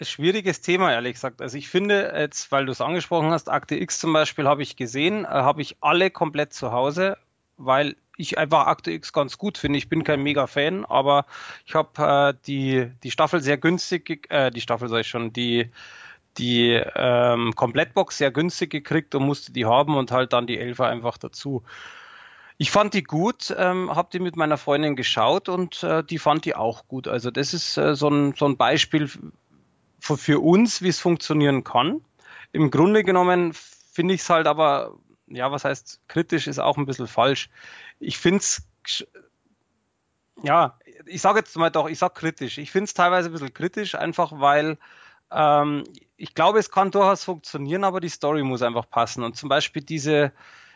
Schwieriges Thema, ehrlich gesagt. Also ich finde jetzt, weil du es angesprochen hast, Akte X zum Beispiel habe ich gesehen, äh, habe ich alle komplett zu Hause, weil ich einfach Akte X ganz gut finde. Ich bin kein Mega-Fan, aber ich habe äh, die, die Staffel sehr günstig, äh, die Staffel sag ich schon, die, die ähm, Komplettbox sehr günstig gekriegt und musste die haben und halt dann die Elfer einfach dazu. Ich fand die gut, ähm, habe die mit meiner Freundin geschaut und äh, die fand die auch gut. Also das ist äh, so, ein, so ein Beispiel für uns, wie es funktionieren kann. Im Grunde genommen finde ich es halt aber, ja, was heißt kritisch, ist auch ein bisschen falsch. Ich finde es, ja, ich sage jetzt mal doch, ich sage kritisch. Ich finde es teilweise ein bisschen kritisch, einfach weil ähm, ich glaube, es kann durchaus funktionieren, aber die Story muss einfach passen. Und zum Beispiel diese,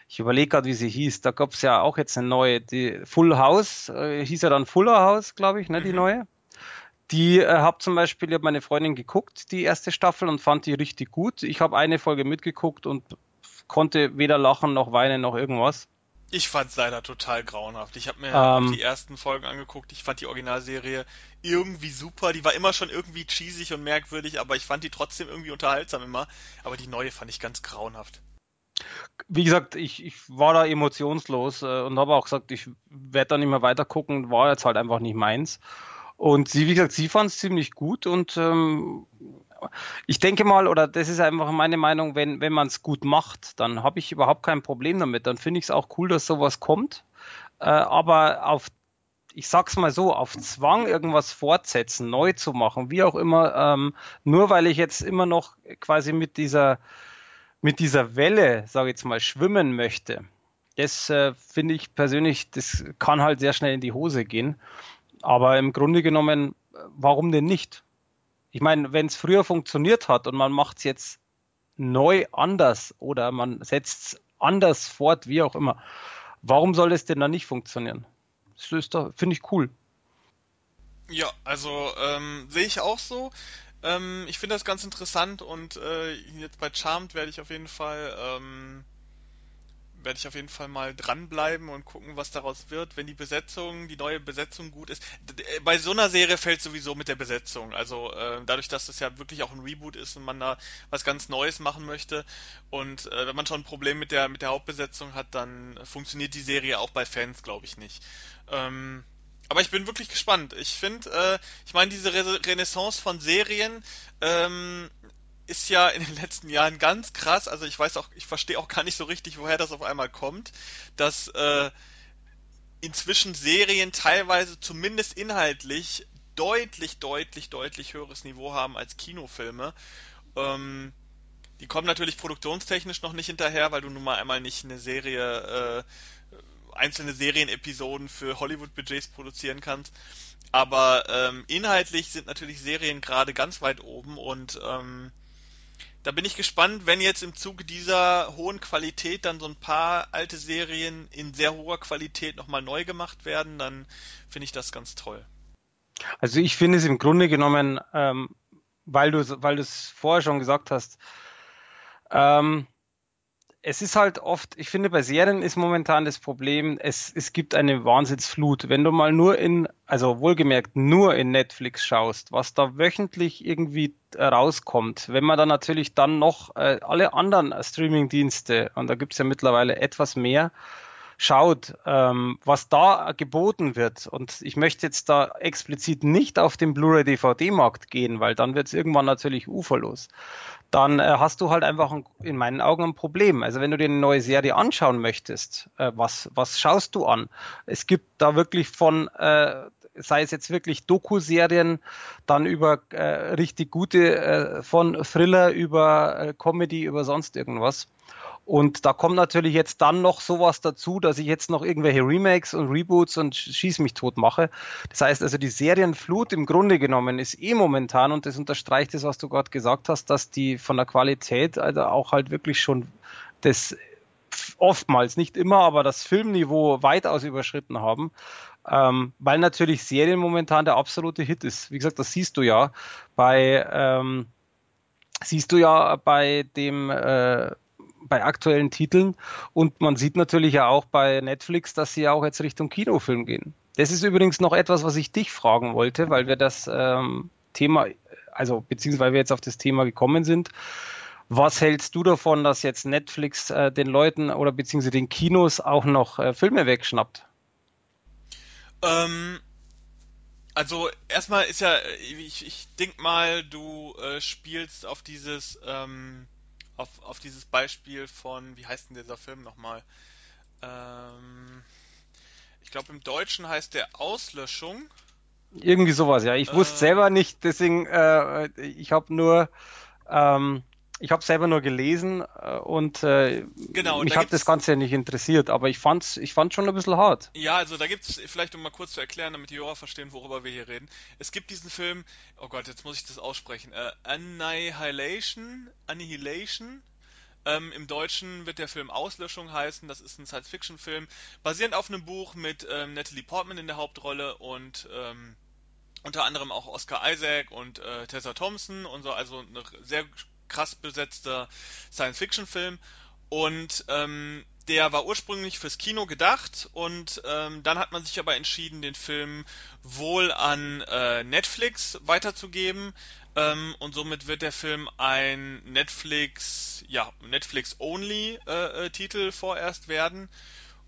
ich überlege gerade, wie sie hieß, da gab es ja auch jetzt eine neue, die Full House, äh, hieß ja dann Fuller House, glaube ich, ne, die mhm. neue. Die äh, habe zum Beispiel, ich habe meine Freundin geguckt, die erste Staffel, und fand die richtig gut. Ich habe eine Folge mitgeguckt und konnte weder lachen noch weinen noch irgendwas. Ich fand es leider total grauenhaft. Ich habe mir ähm, die ersten Folgen angeguckt. Ich fand die Originalserie irgendwie super. Die war immer schon irgendwie cheesig und merkwürdig, aber ich fand die trotzdem irgendwie unterhaltsam immer. Aber die neue fand ich ganz grauenhaft. Wie gesagt, ich, ich war da emotionslos äh, und habe auch gesagt, ich werde da nicht mehr weiter gucken. War jetzt halt einfach nicht meins. Und sie, wie gesagt, sie fand es ziemlich gut und ähm, ich denke mal, oder das ist einfach meine Meinung, wenn, wenn man es gut macht, dann habe ich überhaupt kein Problem damit. Dann finde ich es auch cool, dass sowas kommt. Äh, aber auf, ich sag's mal so, auf Zwang irgendwas fortsetzen, neu zu machen, wie auch immer, ähm, nur weil ich jetzt immer noch quasi mit dieser, mit dieser Welle, sage ich jetzt mal, schwimmen möchte, das äh, finde ich persönlich, das kann halt sehr schnell in die Hose gehen. Aber im Grunde genommen, warum denn nicht? Ich meine, wenn es früher funktioniert hat und man macht es jetzt neu anders oder man setzt es anders fort, wie auch immer, warum soll es denn dann nicht funktionieren? Das ist doch, finde ich cool. Ja, also ähm, sehe ich auch so. Ähm, ich finde das ganz interessant und äh, jetzt bei Charmed werde ich auf jeden Fall ähm, werde ich auf jeden Fall mal dranbleiben und gucken, was daraus wird, wenn die Besetzung, die neue Besetzung gut ist. Bei so einer Serie fällt sowieso mit der Besetzung. Also äh, dadurch, dass das ja wirklich auch ein Reboot ist und man da was ganz Neues machen möchte und äh, wenn man schon ein Problem mit der mit der Hauptbesetzung hat, dann funktioniert die Serie auch bei Fans, glaube ich nicht. Ähm, aber ich bin wirklich gespannt. Ich finde, äh, ich meine, diese Re Renaissance von Serien ähm, ist ja in den letzten Jahren ganz krass. Also ich weiß auch, ich verstehe auch gar nicht so richtig, woher das auf einmal kommt, dass äh, inzwischen Serien teilweise zumindest inhaltlich deutlich, deutlich, deutlich höheres Niveau haben als Kinofilme. Ähm, die kommen natürlich produktionstechnisch noch nicht hinterher, weil du nun mal einmal nicht eine Serie, äh, einzelne Serienepisoden für Hollywood-Budgets produzieren kannst. Aber ähm, inhaltlich sind natürlich Serien gerade ganz weit oben und ähm, da bin ich gespannt, wenn jetzt im Zuge dieser hohen Qualität dann so ein paar alte Serien in sehr hoher Qualität nochmal neu gemacht werden, dann finde ich das ganz toll. Also ich finde es im Grunde genommen, ähm, weil du, weil du es vorher schon gesagt hast, ähm, es ist halt oft, ich finde, bei Serien ist momentan das Problem, es, es gibt eine Wahnsinnsflut. Wenn du mal nur in, also wohlgemerkt nur in Netflix schaust, was da wöchentlich irgendwie rauskommt, wenn man dann natürlich dann noch äh, alle anderen Streaming-Dienste, und da gibt's ja mittlerweile etwas mehr, schaut, ähm, was da geboten wird, und ich möchte jetzt da explizit nicht auf den Blu-ray-DVD-Markt gehen, weil dann wird es irgendwann natürlich uferlos, dann äh, hast du halt einfach ein, in meinen Augen ein Problem. Also wenn du dir eine neue Serie anschauen möchtest, äh, was, was schaust du an? Es gibt da wirklich von äh, sei es jetzt wirklich Doku-Serien, dann über äh, richtig gute, äh, von Thriller über äh, Comedy, über sonst irgendwas. Und da kommt natürlich jetzt dann noch sowas dazu, dass ich jetzt noch irgendwelche Remakes und Reboots und Schieß mich tot mache. Das heißt also, die Serienflut im Grunde genommen ist eh momentan, und das unterstreicht das, was du gerade gesagt hast, dass die von der Qualität also auch halt wirklich schon das oftmals, nicht immer, aber das Filmniveau weitaus überschritten haben, ähm, weil natürlich Serien momentan der absolute Hit ist. Wie gesagt, das siehst du ja bei ähm, siehst du ja bei dem äh, bei aktuellen Titeln. Und man sieht natürlich ja auch bei Netflix, dass sie ja auch jetzt Richtung Kinofilm gehen. Das ist übrigens noch etwas, was ich dich fragen wollte, weil wir das ähm, Thema, also beziehungsweise weil wir jetzt auf das Thema gekommen sind. Was hältst du davon, dass jetzt Netflix äh, den Leuten oder beziehungsweise den Kinos auch noch äh, Filme wegschnappt? Ähm, also erstmal ist ja, ich, ich denk mal, du äh, spielst auf dieses ähm, auf, auf dieses Beispiel von, wie heißt denn dieser Film nochmal? Ähm, ich glaube, im Deutschen heißt der Auslöschung. Irgendwie sowas, ja. Ich wusste Äh, selber nicht, deswegen, äh, ich habe nur, ähm, ich habe selber nur gelesen äh, und äh, genau, mich da hat das Ganze ja nicht interessiert, aber ich fand's, ich fand's schon ein bisschen hart. ja, also da gibt's, vielleicht um mal kurz zu erklären, damit die Hörer verstehen, worüber wir hier reden. Es gibt diesen Film, oh Gott, jetzt muss ich das aussprechen, äh, Annihilation, Annihilation, Ähm, Im Deutschen wird der Film Auslöschung heißen. Das ist ein Science-Fiction-Film, basierend auf einem Buch mit ähm, Natalie Portman in der Hauptrolle und ähm, unter anderem auch Oscar Isaac und äh, Tessa Thompson und so, also ein sehr krass besetzter Science-Fiction-Film. Und ähm, der war ursprünglich fürs Kino gedacht und ähm, dann hat man sich aber entschieden, den Film wohl an äh, Netflix weiterzugeben. Ähm, und somit wird der Film ein Netflix, ja, Netflix-Only-Titel äh, vorerst werden.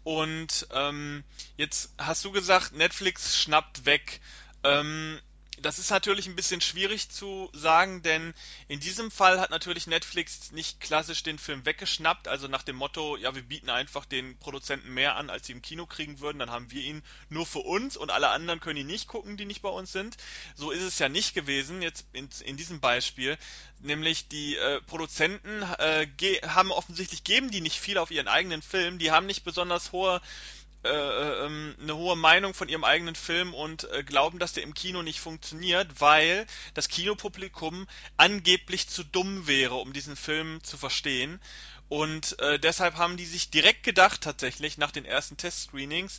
Und ähm, jetzt hast du gesagt, Netflix schnappt weg. Ähm, das ist natürlich ein bisschen schwierig zu sagen, denn in diesem Fall hat natürlich Netflix nicht klassisch den Film weggeschnappt, also nach dem Motto, ja, wir bieten einfach den Produzenten mehr an, als sie im Kino kriegen würden, dann haben wir ihn nur für uns und alle anderen können ihn nicht gucken, die nicht bei uns sind. So ist es ja nicht gewesen, jetzt in, in diesem Beispiel, nämlich die äh, Produzenten äh, haben offensichtlich, geben die nicht viel auf ihren eigenen Film, die haben nicht besonders hohe eine hohe Meinung von ihrem eigenen Film und äh, glauben, dass der im Kino nicht funktioniert, weil das Kinopublikum angeblich zu dumm wäre, um diesen Film zu verstehen. Und äh, deshalb haben die sich direkt gedacht, tatsächlich, nach den ersten Testscreenings,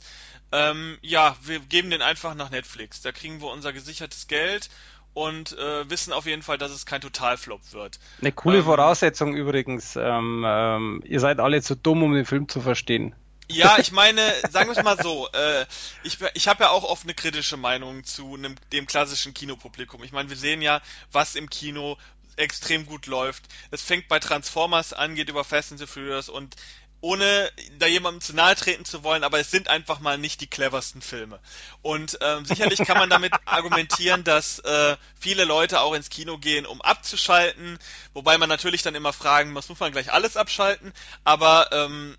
ähm, ja, wir geben den einfach nach Netflix. Da kriegen wir unser gesichertes Geld und äh, wissen auf jeden Fall, dass es kein Totalflop wird. Eine coole Ähm, Voraussetzung übrigens. Ähm, ähm, ihr seid alle zu dumm, um den Film zu verstehen. Ja, ich meine, sagen wir es mal so, äh, ich, ich habe ja auch oft eine kritische Meinung zu einem, dem klassischen Kinopublikum. Ich meine, wir sehen ja, was im Kino extrem gut läuft. Es fängt bei Transformers an, geht über Fast and the Furious und ohne da jemandem zu nahe treten zu wollen, aber es sind einfach mal nicht die cleversten Filme. Und ähm, sicherlich kann man damit argumentieren, dass äh, viele Leute auch ins Kino gehen, um abzuschalten, wobei man natürlich dann immer fragen muss, muss man gleich alles abschalten, aber ähm,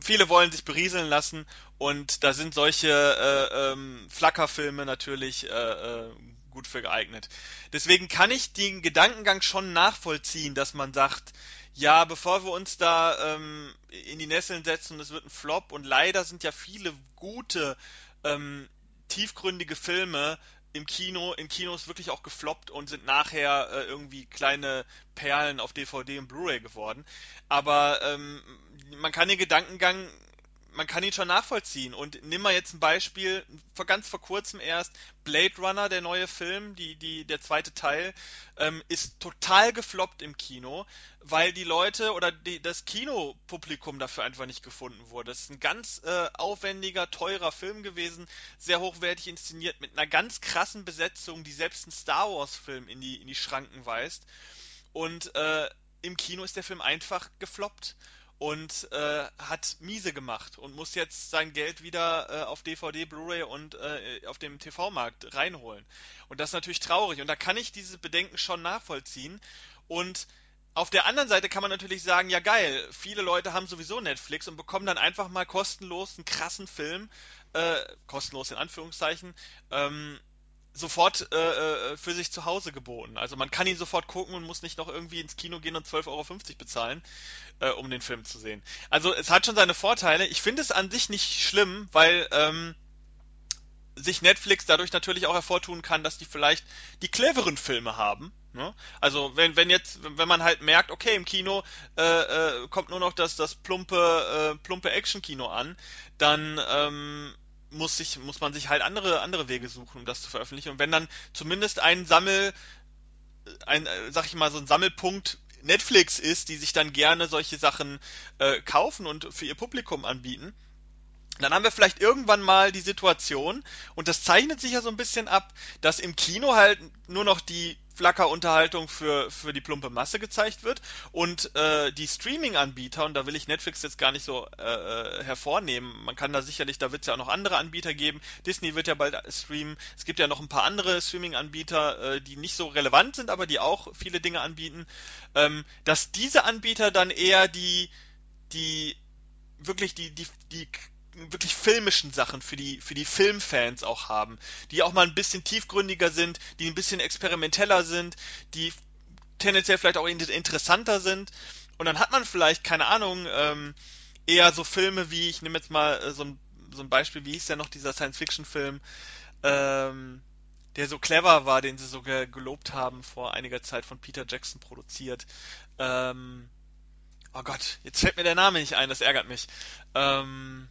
viele wollen sich berieseln lassen und da sind solche äh, ähm, Flackerfilme natürlich äh, äh, gut für geeignet. Deswegen kann ich den Gedankengang schon nachvollziehen, dass man sagt, ja, bevor wir uns da ähm, in die Nesseln setzen es wird ein Flop und leider sind ja viele gute, ähm, tiefgründige Filme im Kino, in Kinos wirklich auch gefloppt und sind nachher äh, irgendwie kleine Perlen auf DVD und Blu-ray geworden. Aber ähm, man kann den Gedankengang man kann ihn schon nachvollziehen. Und nimm mal jetzt ein Beispiel, vor ganz vor kurzem erst, Blade Runner, der neue Film, die, die, der zweite Teil, ähm, ist total gefloppt im Kino, weil die Leute oder die, das Kinopublikum dafür einfach nicht gefunden wurde. Das ist ein ganz äh, aufwendiger, teurer Film gewesen, sehr hochwertig inszeniert, mit einer ganz krassen Besetzung, die selbst einen Star Wars-Film in die, in die Schranken weist. Und äh, im Kino ist der Film einfach gefloppt und äh, hat miese gemacht und muss jetzt sein Geld wieder äh, auf DVD, Blu-ray und äh, auf dem TV-Markt reinholen. Und das ist natürlich traurig und da kann ich diese Bedenken schon nachvollziehen und auf der anderen Seite kann man natürlich sagen, ja geil, viele Leute haben sowieso Netflix und bekommen dann einfach mal kostenlos einen krassen Film, äh, kostenlos in Anführungszeichen, ähm, sofort äh, äh für sich zu Hause geboten. Also man kann ihn sofort gucken und muss nicht noch irgendwie ins Kino gehen und 12,50 Euro bezahlen äh, um den Film zu sehen. Also es hat schon seine Vorteile. Ich finde es an sich nicht schlimm, weil ähm, sich Netflix dadurch natürlich auch hervortun kann, dass die vielleicht die cleveren Filme haben. Ne? Also wenn, wenn jetzt, wenn man halt merkt, okay, im Kino äh, äh, kommt nur noch das, das plumpe, äh, plumpe Action-Kino an, dann ähm, muss sich, muss man sich halt andere, andere Wege suchen, um das zu veröffentlichen. Und wenn dann zumindest ein Sammel, ein, äh, sag ich mal, so ein Sammelpunkt Netflix ist, die sich dann gerne solche Sachen äh, kaufen und für ihr Publikum anbieten, dann haben wir vielleicht irgendwann mal die Situation, und das zeichnet sich ja so ein bisschen ab, dass im Kino halt nur noch die Flackerunterhaltung für, für die plumpe Masse gezeigt wird. Und äh, die Streaming-Anbieter, und da will ich Netflix jetzt gar nicht so äh, äh hervornehmen, man kann da sicherlich, da wird es ja auch noch andere Anbieter geben, Disney wird ja bald streamen, es gibt ja noch ein paar andere Streaming-Anbieter, äh, die nicht so relevant sind, aber die auch viele Dinge anbieten, ähm, dass diese Anbieter dann eher die, die wirklich die, die, die wirklich filmischen Sachen für die, für die Filmfans auch haben, die auch mal ein bisschen tiefgründiger sind, die ein bisschen experimenteller sind, die tendenziell vielleicht auch interessanter sind. Und dann hat man vielleicht, keine Ahnung, ähm, eher so Filme wie, ich nehme jetzt mal äh, so, ein, so ein Beispiel, wie hieß der noch, dieser Science-Fiction-Film, ähm, der so clever war, den sie so ge gelobt haben vor einiger Zeit von Peter Jackson produziert. Ähm, oh Gott, jetzt fällt mir der Name nicht ein, das ärgert mich. Ähm,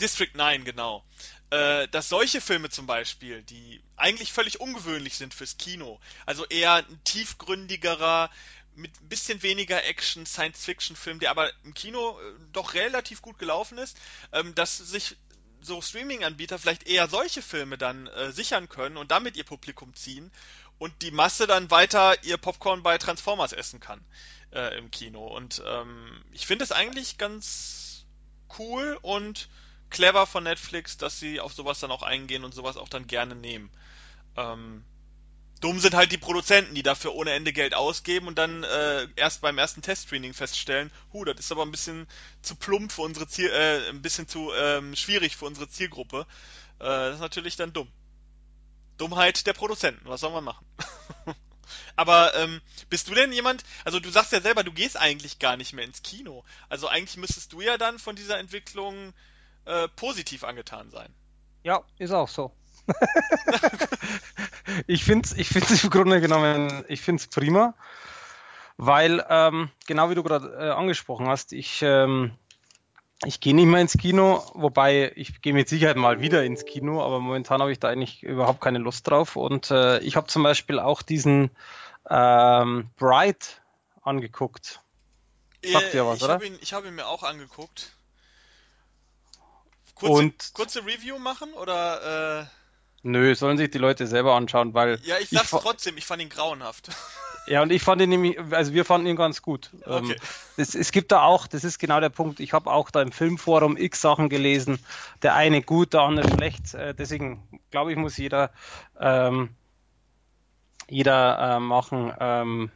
District 9, genau. Äh, dass solche Filme zum Beispiel, die eigentlich völlig ungewöhnlich sind fürs Kino, also eher ein tiefgründigerer, mit ein bisschen weniger Action, Science-Fiction-Film, der aber im Kino äh, doch relativ gut gelaufen ist, ähm, dass sich so Streaming-Anbieter vielleicht eher solche Filme dann äh, sichern können und damit ihr Publikum ziehen und die Masse dann weiter ihr Popcorn bei Transformers essen kann äh, im Kino. Und ähm, ich finde es eigentlich ganz cool und clever von Netflix, dass sie auf sowas dann auch eingehen und sowas auch dann gerne nehmen. Ähm, dumm sind halt die Produzenten, die dafür ohne Ende Geld ausgeben und dann äh, erst beim ersten Testscreening feststellen, hu, das ist aber ein bisschen zu plump für unsere Ziel, äh, ein bisschen zu ähm, schwierig für unsere Zielgruppe. Äh, das ist natürlich dann dumm. Dummheit der Produzenten, was soll man machen? Aber ähm, bist du denn jemand, also du sagst ja selber, du gehst eigentlich gar nicht mehr ins Kino. Also eigentlich müsstest du ja dann von dieser Entwicklung äh, positiv angetan sein. Ja, ist auch so. ich finde es ich find's im Grunde genommen, ich finde es prima, weil, ähm, genau wie du gerade äh, angesprochen hast, ich, ähm, ich gehe nicht mehr ins Kino, wobei ich gehe mit Sicherheit mal wieder ins Kino, aber momentan habe ich da eigentlich überhaupt keine Lust drauf. Und äh, ich habe zum Beispiel auch diesen ähm, Bright angeguckt. Sagt äh, dir was, ich oder? Hab ihn, ich habe ihn mir auch angeguckt. Kurze, und kurze Review machen oder? Äh... Nö, sollen sich die Leute selber anschauen, weil. Ja, ich sag's ich trotzdem, ich fand ihn grauenhaft. Ja, und ich fand ihn nämlich, also wir fanden ihn ganz gut. Ähm, okay. Es, es gibt da auch, das ist genau der Punkt, ich habe auch da im Filmforum x Sachen gelesen, der eine gut, der andere schlecht. Äh, deswegen glaube ich, muss jeder, ähm, jeder äh, machen, ähm,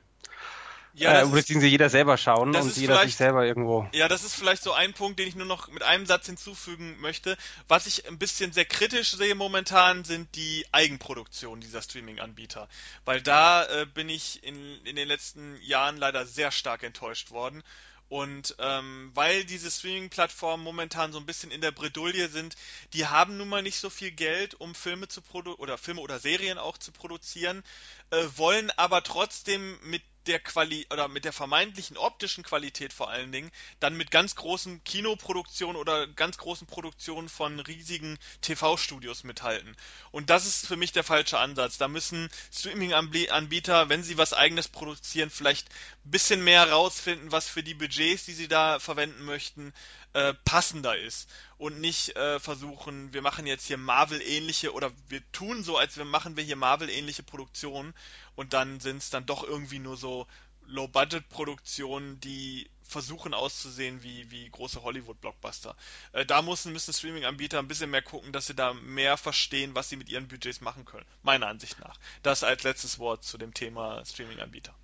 Ja, äh, beziehungsweise jeder selber schauen und jeder sich selber irgendwo. Ja, das ist vielleicht so ein Punkt, den ich nur noch mit einem Satz hinzufügen möchte. Was ich ein bisschen sehr kritisch sehe momentan, sind die Eigenproduktionen dieser Streaming-Anbieter. Weil da äh, bin ich in, in den letzten Jahren leider sehr stark enttäuscht worden. Und ähm, weil diese Streaming-Plattformen momentan so ein bisschen in der Bredouille sind, die haben nun mal nicht so viel Geld, um Filme zu produzieren oder Filme oder Serien auch zu produzieren, äh, wollen aber trotzdem mit der Quali oder mit der vermeintlichen optischen Qualität vor allen Dingen dann mit ganz großen Kinoproduktionen oder ganz großen Produktionen von riesigen TV-Studios mithalten. Und das ist für mich der falsche Ansatz. Da müssen Streaming-Anbieter, wenn sie was eigenes produzieren, vielleicht ein bisschen mehr rausfinden, was für die Budgets, die sie da verwenden möchten, äh, passender ist und nicht äh, versuchen, wir machen jetzt hier Marvel-ähnliche oder wir tun so, als wir machen wir hier Marvel-ähnliche Produktionen und dann sind es dann doch irgendwie nur so Low-Budget-Produktionen, die versuchen auszusehen wie, wie große Hollywood-Blockbuster. Äh, da müssen, müssen Streaming-Anbieter ein bisschen mehr gucken, dass sie da mehr verstehen, was sie mit ihren Budgets machen können. Meiner Ansicht nach. Das als letztes Wort zu dem Thema Streaming-Anbieter.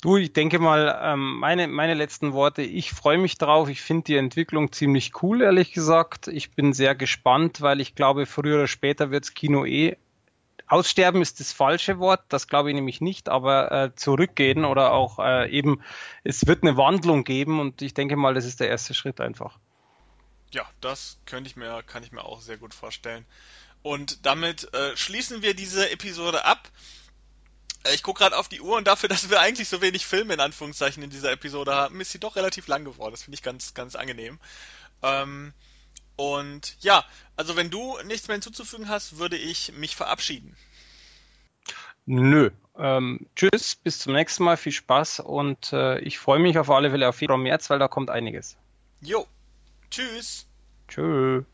Du, ich denke mal, ähm, meine, meine letzten Worte, ich freue mich drauf. Ich finde die Entwicklung ziemlich cool, ehrlich gesagt. Ich bin sehr gespannt, weil ich glaube, früher oder später wirds Kino eh Aussterben ist das falsche Wort, das glaube ich nämlich nicht, aber äh, zurückgehen oder auch äh, eben, es wird eine Wandlung geben und ich denke mal, das ist der erste Schritt einfach. Ja, das könnte ich mir, kann ich mir auch sehr gut vorstellen. Und damit äh, schließen wir diese Episode ab. Äh, ich gucke gerade auf die Uhr und dafür, dass wir eigentlich so wenig Filme in Anführungszeichen in dieser Episode haben, ist sie doch relativ lang geworden. Das finde ich ganz, ganz angenehm. Ähm, und ja, also wenn du nichts mehr hinzuzufügen hast, würde ich mich verabschieden. Nö. Ähm, tschüss, bis zum nächsten Mal, viel Spaß und äh, ich freue mich auf alle Fälle auf Februar, März, weil da kommt einiges. Jo, tschüss. Tschüss.